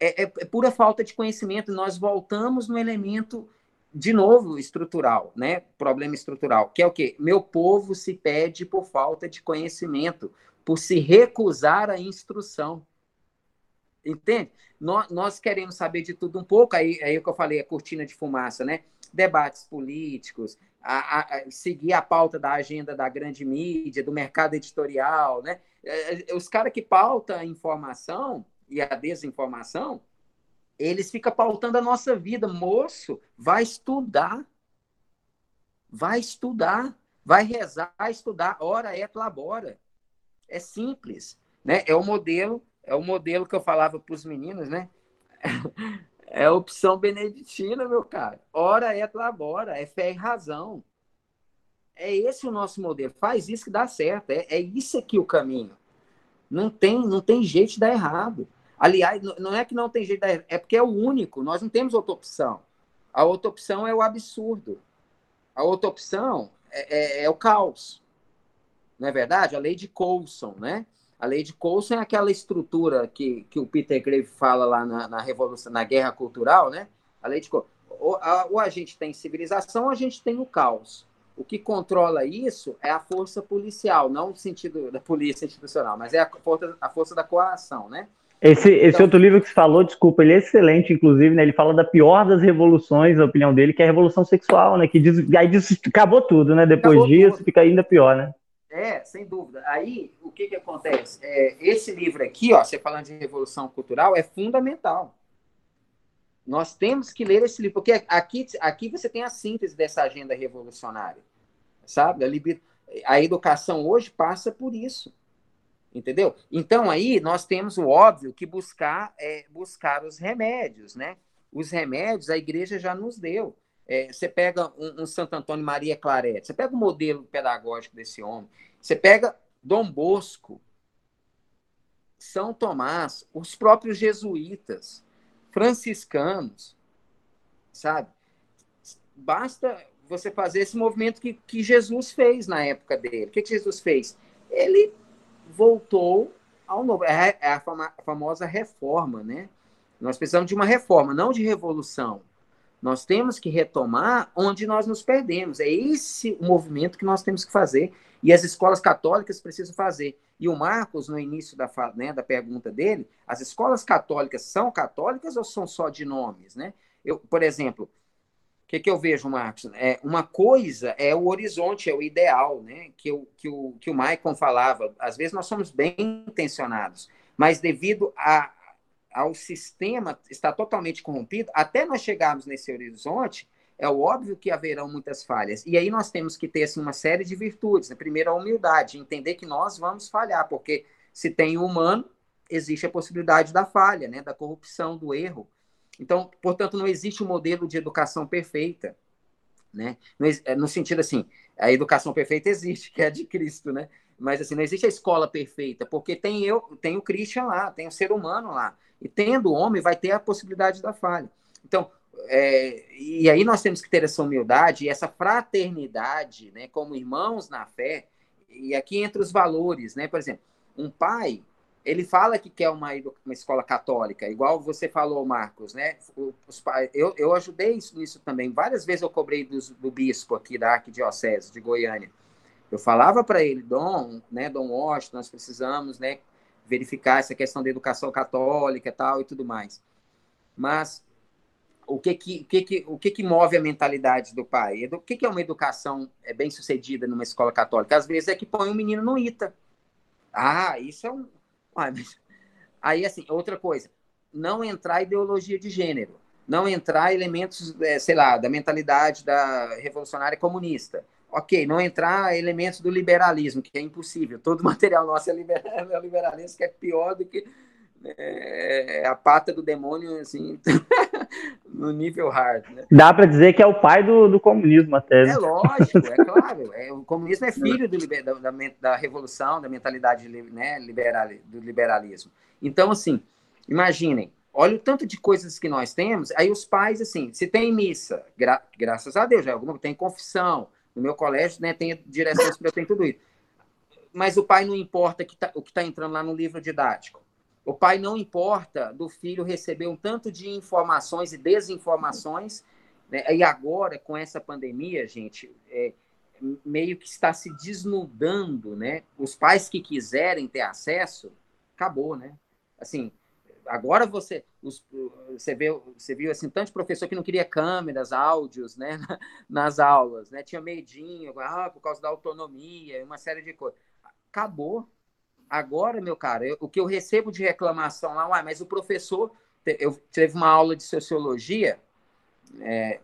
S3: é, é, é, pura falta de conhecimento. Nós voltamos no elemento de novo estrutural, né? Problema estrutural, que é o quê? Meu povo se pede por falta de conhecimento, por se recusar à instrução. Entende? Nós, nós queremos saber de tudo um pouco, aí, aí é o que eu falei, a cortina de fumaça, né? Debates políticos, a, a, a, seguir a pauta da agenda da grande mídia, do mercado editorial, né? É, é, os caras que pautam a informação e a desinformação, eles ficam pautando a nossa vida. Moço, vai estudar. Vai estudar. Vai rezar, estudar. Ora et labora. É simples. Né? É o modelo é o modelo que eu falava para os meninos, né? É a opção beneditina, meu cara. Ora é labora, é fé e razão. É esse o nosso modelo. Faz isso que dá certo. É, é isso aqui o caminho. Não tem, não tem jeito de dar errado. Aliás, não é que não tem jeito de dar errado, é porque é o único. Nós não temos outra opção. A outra opção é o absurdo. A outra opção é, é, é o caos. Não é verdade? A lei de Coulson, né? A lei de Coulson é aquela estrutura que, que o Peter Grave fala lá na, na Revolução, na Guerra Cultural, né? A lei de Coulson. Ou a, ou a gente tem civilização ou a gente tem o caos. O que controla isso é a força policial, não no sentido da polícia institucional, mas é a força, a força da coação, né?
S2: Esse, esse então, outro livro que você falou, desculpa, ele é excelente, inclusive, né? Ele fala da pior das revoluções, a opinião dele, que é a revolução sexual, né? Que diz, aí diz, acabou tudo, né? Depois disso, tudo. fica ainda pior, né?
S3: É, sem dúvida. Aí, o que, que acontece? É, esse livro aqui, ó, você falando de revolução cultural, é fundamental. Nós temos que ler esse livro, porque aqui, aqui você tem a síntese dessa agenda revolucionária, sabe? A, a educação hoje passa por isso, entendeu? Então, aí, nós temos o óbvio que buscar, é, buscar os remédios, né? Os remédios a igreja já nos deu. É, você pega um, um, Santo Antônio Maria Claret, você pega o modelo pedagógico desse homem, você pega Dom Bosco, São Tomás, os próprios jesuítas, franciscanos, sabe? Basta você fazer esse movimento que, que Jesus fez na época dele. O que, que Jesus fez? Ele voltou ao novo. É, é a famosa reforma, né? Nós precisamos de uma reforma, não de revolução. Nós temos que retomar onde nós nos perdemos. É esse o movimento que nós temos que fazer e as escolas católicas precisam fazer. E o Marcos, no início da, né, da pergunta dele, as escolas católicas são católicas ou são só de nomes? Né? Eu, por exemplo, o que, que eu vejo, Marcos? É, uma coisa é o horizonte, é o ideal, né? que, o, que, o, que o Maicon falava. Às vezes nós somos bem intencionados, mas devido a, ao sistema estar totalmente corrompido, até nós chegarmos nesse horizonte, é óbvio que haverão muitas falhas. E aí nós temos que ter assim, uma série de virtudes. Primeiro, a humildade, entender que nós vamos falhar, porque se tem o humano, existe a possibilidade da falha, né? da corrupção, do erro. Então, portanto, não existe um modelo de educação perfeita. Né? É, no sentido assim, a educação perfeita existe, que é a de Cristo, né? Mas assim, não existe a escola perfeita, porque tem eu, tem o Christian lá, tem o ser humano lá. E tendo homem, vai ter a possibilidade da falha. Então, é, e aí nós temos que ter essa humildade e essa fraternidade, né, como irmãos na fé, e aqui entre os valores, né, por exemplo, um pai, ele fala que quer uma, uma escola católica, igual você falou, Marcos, né, os pais, eu, eu ajudei nisso também, várias vezes eu cobrei do, do bispo aqui da Arquidiocese de Goiânia, eu falava para ele, Dom, né, Dom Washington, nós precisamos, né, verificar essa questão da educação católica e tal e tudo mais. Mas o que que, o que, que, o que, que move a mentalidade do pai? O que, que é uma educação é, bem sucedida numa escola católica? Às vezes é que põe um menino no ITA. Ah, isso é um. Aí, assim, outra coisa, não entrar ideologia de gênero. não entrar elementos, é, sei lá, da mentalidade da revolucionária comunista. Ok, não entrar elementos do liberalismo, que é impossível. Todo material nosso é, liberal, é liberalismo, que é pior do que é, a pata do demônio, assim, no nível hard. Né?
S2: Dá para dizer que é o pai do, do comunismo até.
S3: Né? É lógico, é claro. É, o comunismo é filho do, da, da, da, revolução, da mentalidade né, liberal, do liberalismo. Então, assim, imaginem, olha o tanto de coisas que nós temos. Aí os pais, assim, se tem missa, gra graças a Deus, já alguma tem confissão. No meu colégio, né, tem direção para tem tudo isso. Mas o pai não importa que tá, o que está entrando lá no livro didático. O pai não importa do filho receber um tanto de informações e desinformações. Né? E agora, com essa pandemia, gente, é, meio que está se desnudando, né? Os pais que quiserem ter acesso, acabou, né? Assim, agora você, os, você, vê, você viu assim, tanto professor que não queria câmeras, áudios, né, nas aulas, né, tinha medinho, ah, por causa da autonomia, uma série de coisas. Acabou. Agora, meu cara, eu, o que eu recebo de reclamação lá, mas o professor, eu teve uma aula de sociologia é,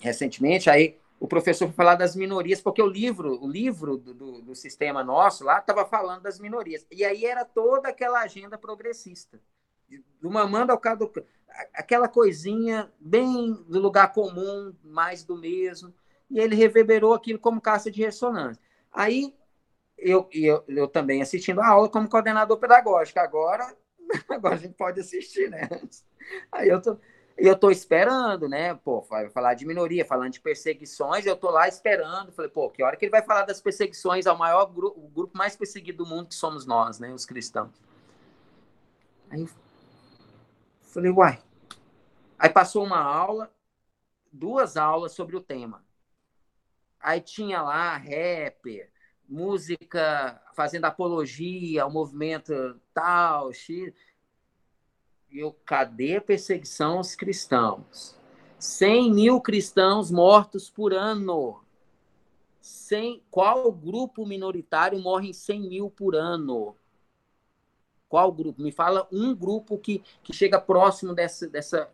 S3: recentemente, aí o professor foi falar das minorias, porque o livro, o livro do, do, do sistema nosso lá estava falando das minorias. E aí era toda aquela agenda progressista do mamando ao cabo do... aquela coisinha bem do lugar comum, mais do mesmo, e ele reverberou aquilo como caça de ressonância. Aí eu, eu, eu também assistindo a aula como coordenador pedagógico, agora, agora a gente pode assistir, né? Aí eu tô, eu tô esperando, né? Pô, vai falar de minoria, falando de perseguições, eu tô lá esperando. Falei, pô, que hora que ele vai falar das perseguições ao maior grupo, o grupo mais perseguido do mundo que somos nós, né? Os cristãos. Aí Falei, uai. Aí passou uma aula, duas aulas sobre o tema. Aí tinha lá rapper, música fazendo apologia ao movimento tal, X. E eu, cadê a perseguição aos cristãos? 100 mil cristãos mortos por ano. 100, qual grupo minoritário morre em 100 mil por ano? Qual grupo? Me fala um grupo que, que chega próximo dessa, dessa,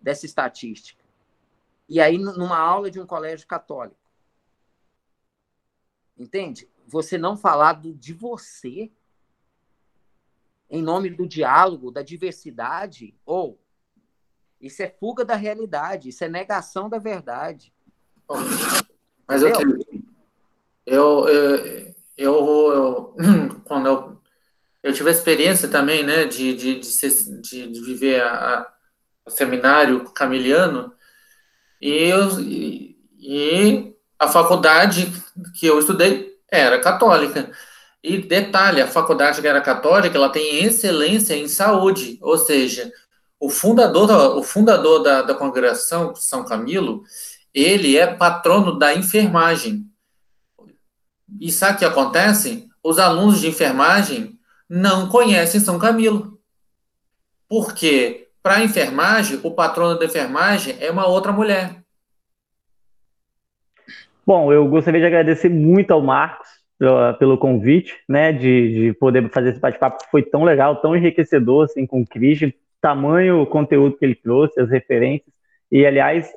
S3: dessa estatística. E aí, numa aula de um colégio católico. Entende? Você não falar do, de você em nome do diálogo, da diversidade, ou isso é fuga da realidade, isso é negação da verdade.
S1: Mas eu, eu, eu, eu, quando eu eu tive a experiência também, né, de, de, de, ser, de, de viver a, a, o seminário camiliano, e, eu, e, e a faculdade que eu estudei era católica. E detalhe, a faculdade que era católica, ela tem excelência em saúde, ou seja, o fundador, o fundador da, da congregação, São Camilo, ele é patrono da enfermagem. E sabe o que acontece? Os alunos de enfermagem não conhecem São Camilo. Porque, para a enfermagem, o patrono da enfermagem é uma outra mulher.
S2: Bom, eu gostaria de agradecer muito ao Marcos pelo, convite, né, de, de poder fazer esse bate-papo que foi tão legal, tão enriquecedor, assim, com o Christian, tamanho conteúdo que ele trouxe, as referências, e, aliás,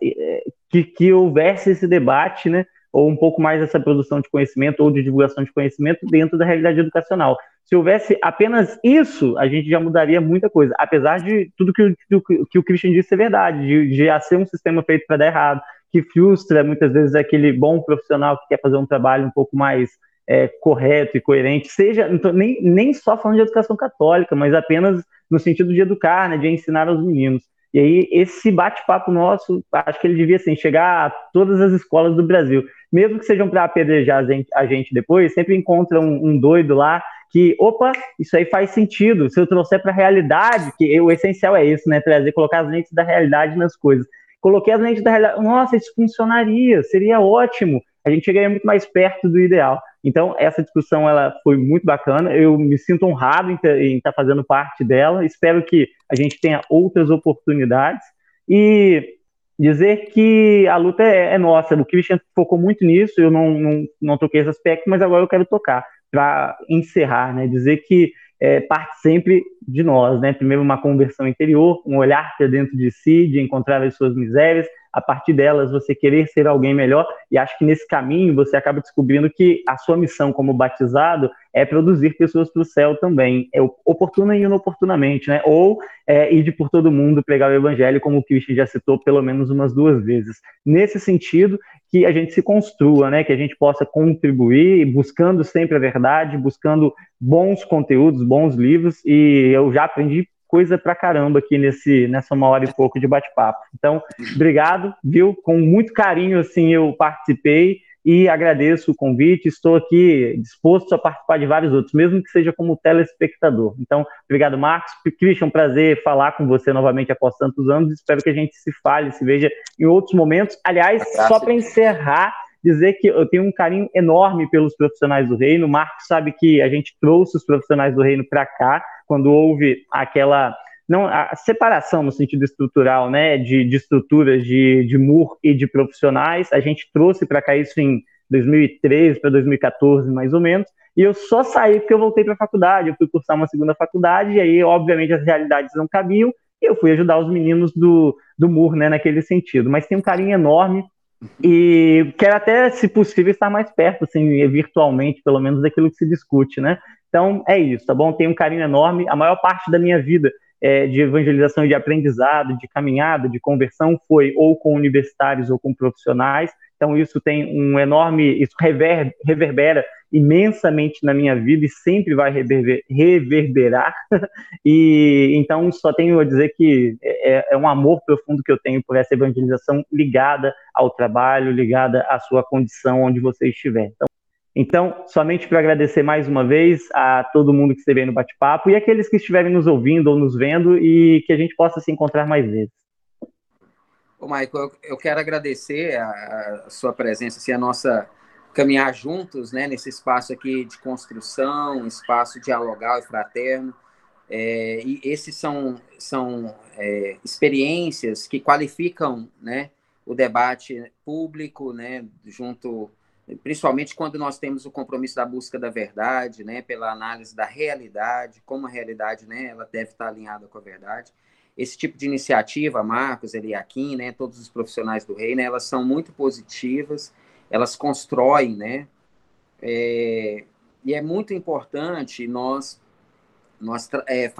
S2: que, que houvesse esse debate, né, ou um pouco mais essa produção de conhecimento ou de divulgação de conhecimento dentro da realidade educacional. Se houvesse apenas isso, a gente já mudaria muita coisa. Apesar de tudo que, o, que o Christian disse ser verdade, de, de ser um sistema feito para dar errado, que frustra muitas vezes aquele bom profissional que quer fazer um trabalho um pouco mais é, correto e coerente, seja então, nem, nem só falando de educação católica, mas apenas no sentido de educar, né, de ensinar aos meninos. E aí, esse bate-papo nosso, acho que ele devia assim, chegar a todas as escolas do Brasil. Mesmo que sejam para apedrejar a gente, a gente, depois, sempre encontra um, um, doido lá que, opa, isso aí faz sentido. Se eu trouxer para a realidade, que o essencial é isso, né? Trazer, colocar as lentes da realidade nas coisas. Coloquei as lentes da realidade, nossa, isso funcionaria, seria ótimo. A gente chegaria muito mais perto do ideal. Então, essa discussão ela foi muito bacana. Eu me sinto honrado em, estar fazendo parte dela. Espero que a gente tenha outras oportunidades. E dizer que a luta é, é nossa. O Christian focou muito nisso, eu não, não, não toquei esse aspecto, mas agora eu quero tocar para encerrar, né? Dizer que é, parte sempre de nós, né? Primeiro uma conversão interior, um olhar para dentro de si, de encontrar as suas misérias, a partir delas você querer ser alguém melhor, e acho que nesse caminho você acaba descobrindo que a sua missão como batizado é produzir pessoas para o céu também, é oportuna e inoportunamente, né? Ou é, ir de por todo mundo pregar o evangelho, como o Christian já citou pelo menos umas duas vezes. Nesse sentido, que a gente se construa, né? Que a gente possa contribuir, buscando sempre a verdade, buscando bons conteúdos, bons livros, e eu já aprendi coisa pra caramba aqui nesse, nessa uma hora e pouco de bate-papo. Então, obrigado, viu? Com muito carinho, assim, eu participei e agradeço o convite. Estou aqui disposto a participar de vários outros, mesmo que seja como telespectador. Então, obrigado, Marcos. Christian, prazer falar com você novamente após tantos anos. Espero que a gente se fale, se veja em outros momentos. Aliás, só para encerrar, dizer que eu tenho um carinho enorme pelos profissionais do reino. O Marcos sabe que a gente trouxe os profissionais do reino para cá quando houve aquela não a separação no sentido estrutural, né, de, de estruturas de, de MUR e de profissionais, a gente trouxe para cá isso em 2013 para 2014, mais ou menos, e eu só saí porque eu voltei para a faculdade, eu fui cursar uma segunda faculdade, e aí, obviamente, as realidades não cabiam, e eu fui ajudar os meninos do, do MUR, né, naquele sentido, mas tem um carinho enorme, e quero até, se possível, estar mais perto, assim, virtualmente, pelo menos, daquilo que se discute, né, então, é isso, tá bom? Tenho um carinho enorme. A maior parte da minha vida é, de evangelização, de aprendizado, de caminhada, de conversão foi ou com universitários ou com profissionais. Então, isso tem um enorme. Isso rever, reverbera imensamente na minha vida e sempre vai reverber, reverberar. e então, só tenho a dizer que é, é um amor profundo que eu tenho por essa evangelização ligada ao trabalho, ligada à sua condição onde você estiver. Então, então, somente para agradecer mais uma vez a todo mundo que esteve aí no bate-papo e aqueles que estiverem nos ouvindo ou nos vendo e que a gente possa se encontrar mais vezes.
S3: Ô, Michael, eu quero agradecer a, a sua presença, assim, a nossa caminhar juntos né, nesse espaço aqui de construção, espaço dialogal e fraterno. É, e esses são, são é, experiências que qualificam né, o debate público né, junto principalmente quando nós temos o compromisso da busca da verdade, né, pela análise da realidade, como a realidade, né, ela deve estar alinhada com a verdade. Esse tipo de iniciativa, Marcos, Eliakim, né, todos os profissionais do reino, elas são muito positivas, elas constroem, né, é, e é muito importante nós nós é,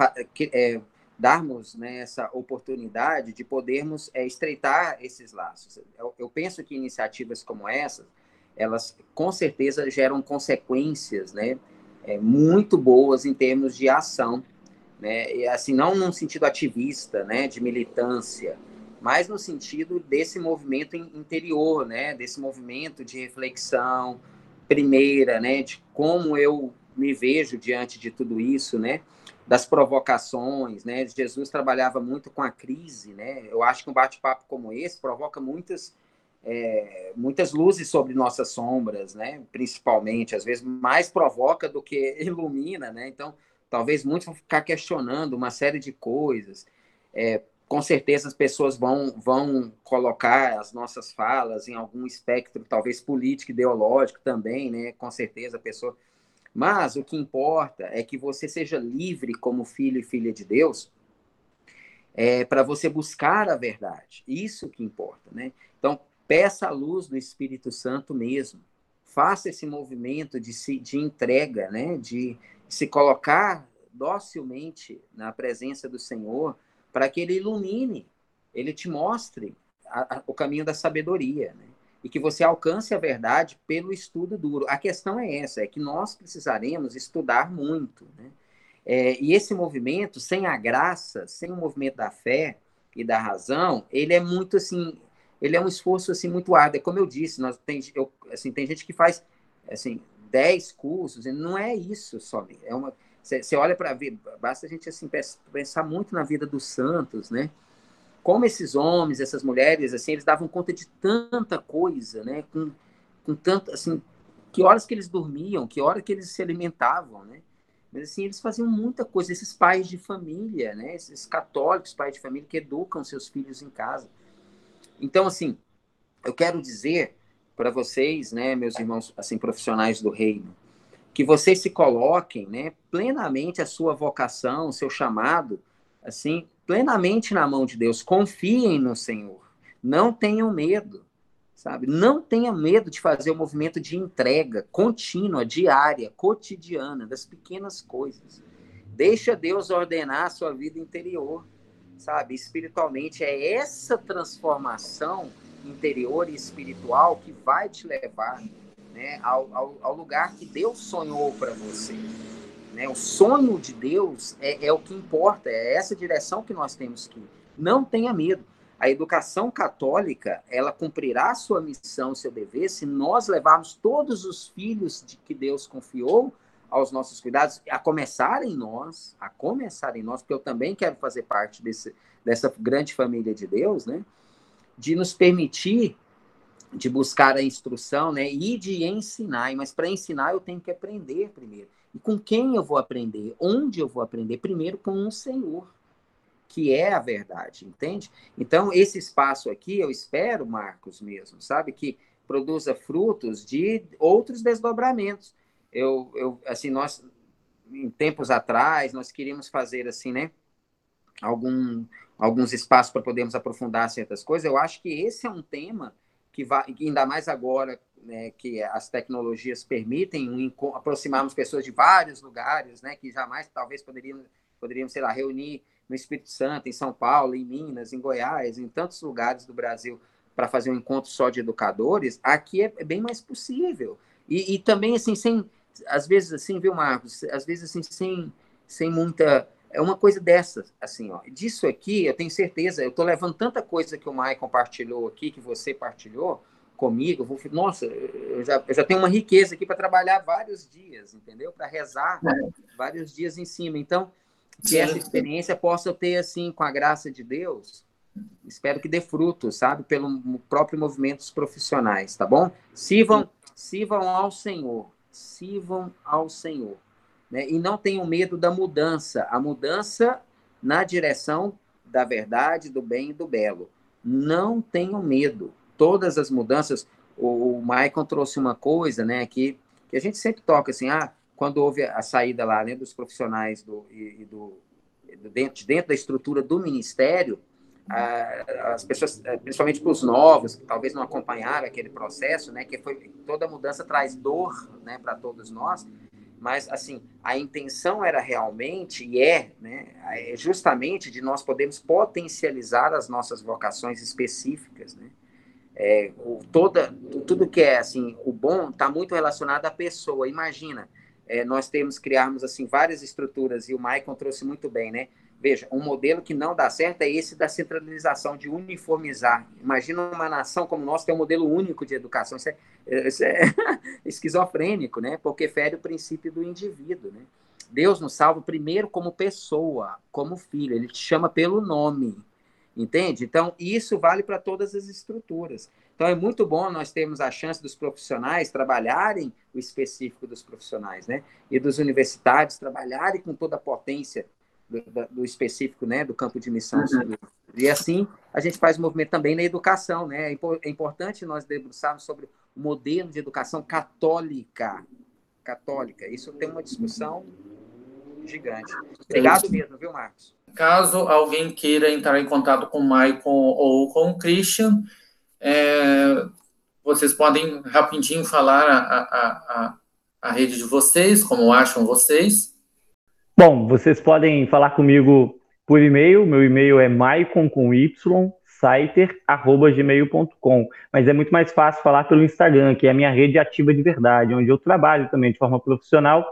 S3: é, darmos né, essa oportunidade de podermos é, estreitar esses laços. Eu, eu penso que iniciativas como essas elas com certeza geram consequências, né, é, muito boas em termos de ação, né, e assim não num sentido ativista, né, de militância, mas no sentido desse movimento interior, né, desse movimento de reflexão primeira, né, de como eu me vejo diante de tudo isso, né, das provocações, né, Jesus trabalhava muito com a crise, né, eu acho que um bate-papo como esse provoca muitas é, muitas luzes sobre nossas sombras, né? Principalmente, às vezes mais provoca do que ilumina, né? Então, talvez muitos vão ficar questionando uma série de coisas. É, com certeza as pessoas vão, vão colocar as nossas falas em algum espectro, talvez político, ideológico também, né? Com certeza a pessoa. Mas o que importa é que você seja livre como filho e filha de Deus é, para você buscar a verdade. Isso que importa, né? Peça a luz do Espírito Santo mesmo. Faça esse movimento de, se, de entrega, né? de se colocar docilmente na presença do Senhor, para que Ele ilumine, Ele te mostre a, a, o caminho da sabedoria, né? e que você alcance a verdade pelo estudo duro. A questão é essa, é que nós precisaremos estudar muito, né? É, e esse movimento, sem a graça, sem o movimento da fé e da razão, ele é muito assim, ele é um esforço assim muito árduo. É como eu disse, nós tem, eu, assim, tem gente que faz assim 10 cursos, não é isso só. É uma você olha para ver, basta a gente assim pensar muito na vida dos santos, né? Como esses homens, essas mulheres, assim, eles davam conta de tanta coisa, né? Com, com tanto, assim, que horas que eles dormiam, que hora que eles se alimentavam, né? Mas assim, eles faziam muita coisa. Esses pais de família, né? Esses católicos pais de família que educam seus filhos em casa. Então, assim, eu quero dizer para vocês, né, meus irmãos, assim, profissionais do reino, que vocês se coloquem, né, plenamente a sua vocação, o seu chamado, assim, plenamente na mão de Deus. Confiem no Senhor. Não tenham medo, sabe? Não tenha medo de fazer o um movimento de entrega contínua, diária, cotidiana, das pequenas coisas. Deixa Deus ordenar a sua vida interior, sabe? Espiritualmente é essa transformação interior e espiritual que vai te levar né, ao, ao, ao lugar que Deus sonhou para você. Né? O sonho de Deus é, é o que importa, é essa direção que nós temos que ir. Não tenha medo. A educação católica, ela cumprirá sua missão, seu dever, se nós levarmos todos os filhos de que Deus confiou aos nossos cuidados, a começar em nós, a começar em nós, porque eu também quero fazer parte desse, dessa grande família de Deus, né? De nos permitir de buscar a instrução, né? E de ensinar. Mas para ensinar eu tenho que aprender primeiro. E com quem eu vou aprender? Onde eu vou aprender? Primeiro com o Senhor, que é a verdade, entende? Então, esse espaço aqui, eu espero, Marcos, mesmo, sabe? Que produza frutos de outros desdobramentos. Eu, eu assim, nós, em tempos atrás, nós queríamos fazer, assim, né? Algum, alguns espaços para podermos aprofundar certas coisas. Eu acho que esse é um tema que vai, ainda mais agora né, que as tecnologias permitem um, aproximarmos pessoas de vários lugares, né, que jamais talvez poderiam, poderíamos, sei lá, reunir no Espírito Santo, em São Paulo, em Minas, em Goiás, em tantos lugares do Brasil para fazer um encontro só de educadores, aqui é, é bem mais possível. E, e, também, assim, sem, às vezes, assim, viu, Marcos, às vezes, assim, sem, sem muita é uma coisa dessas, assim, ó. Disso aqui, eu tenho certeza, eu estou levando tanta coisa que o Mai compartilhou aqui, que você partilhou comigo, vou, nossa, eu já, eu já tenho uma riqueza aqui para trabalhar vários dias, entendeu? Para rezar é. vários dias em cima. Então, que essa experiência possa ter, assim, com a graça de Deus, espero que dê fruto, sabe? Pelo próprio movimento dos profissionais, tá bom? Sirvam, sirvam ao Senhor, sirvam ao Senhor né? e não tenham medo da mudança, a mudança na direção da verdade, do bem e do belo. Não tenham medo. Todas as mudanças, o, Maicon trouxe uma coisa, né, que, que a gente sempre toca assim, ah, quando houve a saída lá, né, dos profissionais do, e, e do, dentro, dentro da estrutura do ministério, as pessoas, eh, principalmente para os novos, que talvez não acompanharam aquele processo, né, que foi toda mudança traz dor, né, para todos nós mas assim a intenção era realmente e é, né, é justamente de nós podermos potencializar as nossas vocações específicas, né? É, o, toda tudo que é assim o bom está muito relacionado à pessoa. Imagina, é, nós temos criarmos assim várias estruturas e o Maicon trouxe muito bem, né? Veja, um modelo que não dá certo é esse da centralização, de uniformizar. Imagina uma nação como nós tem um modelo único de educação. Isso é, isso é esquizofrênico, né? Porque fere o princípio do indivíduo, né? Deus nos salva primeiro como pessoa, como filho. Ele te chama pelo nome, entende? Então, isso vale para todas as estruturas. Então, é muito bom nós termos a chance dos profissionais trabalharem o específico dos profissionais, né? E dos universitários trabalharem com toda a potência do, do, específico, né, do campo de missão. Uhum. E assim a gente faz movimento também na educação, né? É, é importante nós debruçarmos sobre o modelo de educação católica, católica. Isso tem uma discussão gigante. Obrigado mesmo, viu, Marcos?
S1: Caso alguém queira entrar em contato com o Maicon ou com o Christian, é, vocês podem rapidinho falar a, a, a, a rede de vocês, como acham vocês.
S2: Bom, vocês podem falar comigo por e-mail. Meu e-mail é maicon com y saiter@gmail.com, mas é muito mais fácil falar pelo Instagram, que é a minha rede ativa de verdade, onde eu trabalho também de forma profissional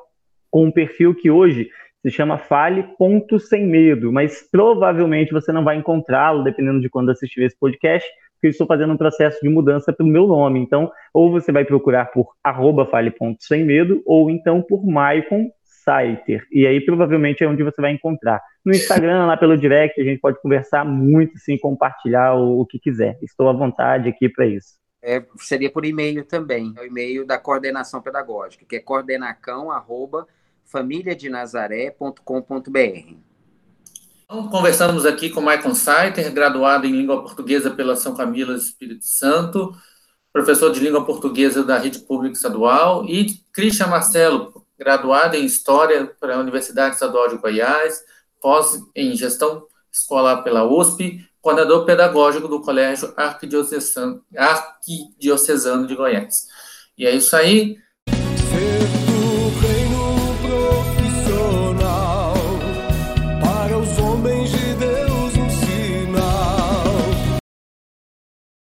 S2: com um perfil que hoje se chama Fale Ponto Sem Medo, mas provavelmente você não vai encontrá-lo, dependendo de quando assistir esse podcast, porque eu estou fazendo um processo de mudança pelo meu nome. Então, ou você vai procurar por arroba Fale Ponto Sem Medo, ou então por Maicon Saiter. E aí provavelmente é onde você vai encontrar. No Instagram, lá pelo direct, a gente pode conversar muito, sim, compartilhar o, o que quiser. Estou à vontade aqui para isso.
S3: É, seria por e-mail também, é o e-mail da coordenação pedagógica, que é coordenacão@famíliadenazaré.com.br.
S1: Então, conversamos aqui com Michael Saiter, graduado em língua portuguesa pela São Camilo Espírito Santo, professor de língua portuguesa da Rede Pública Estadual, e Christian Marcelo, graduado em História pela Universidade Estadual de Goiás, pós em Gestão Escolar pela USP, coordenador pedagógico do Colégio Arquidiocesano, Arquidiocesano de Goiás. E é isso aí.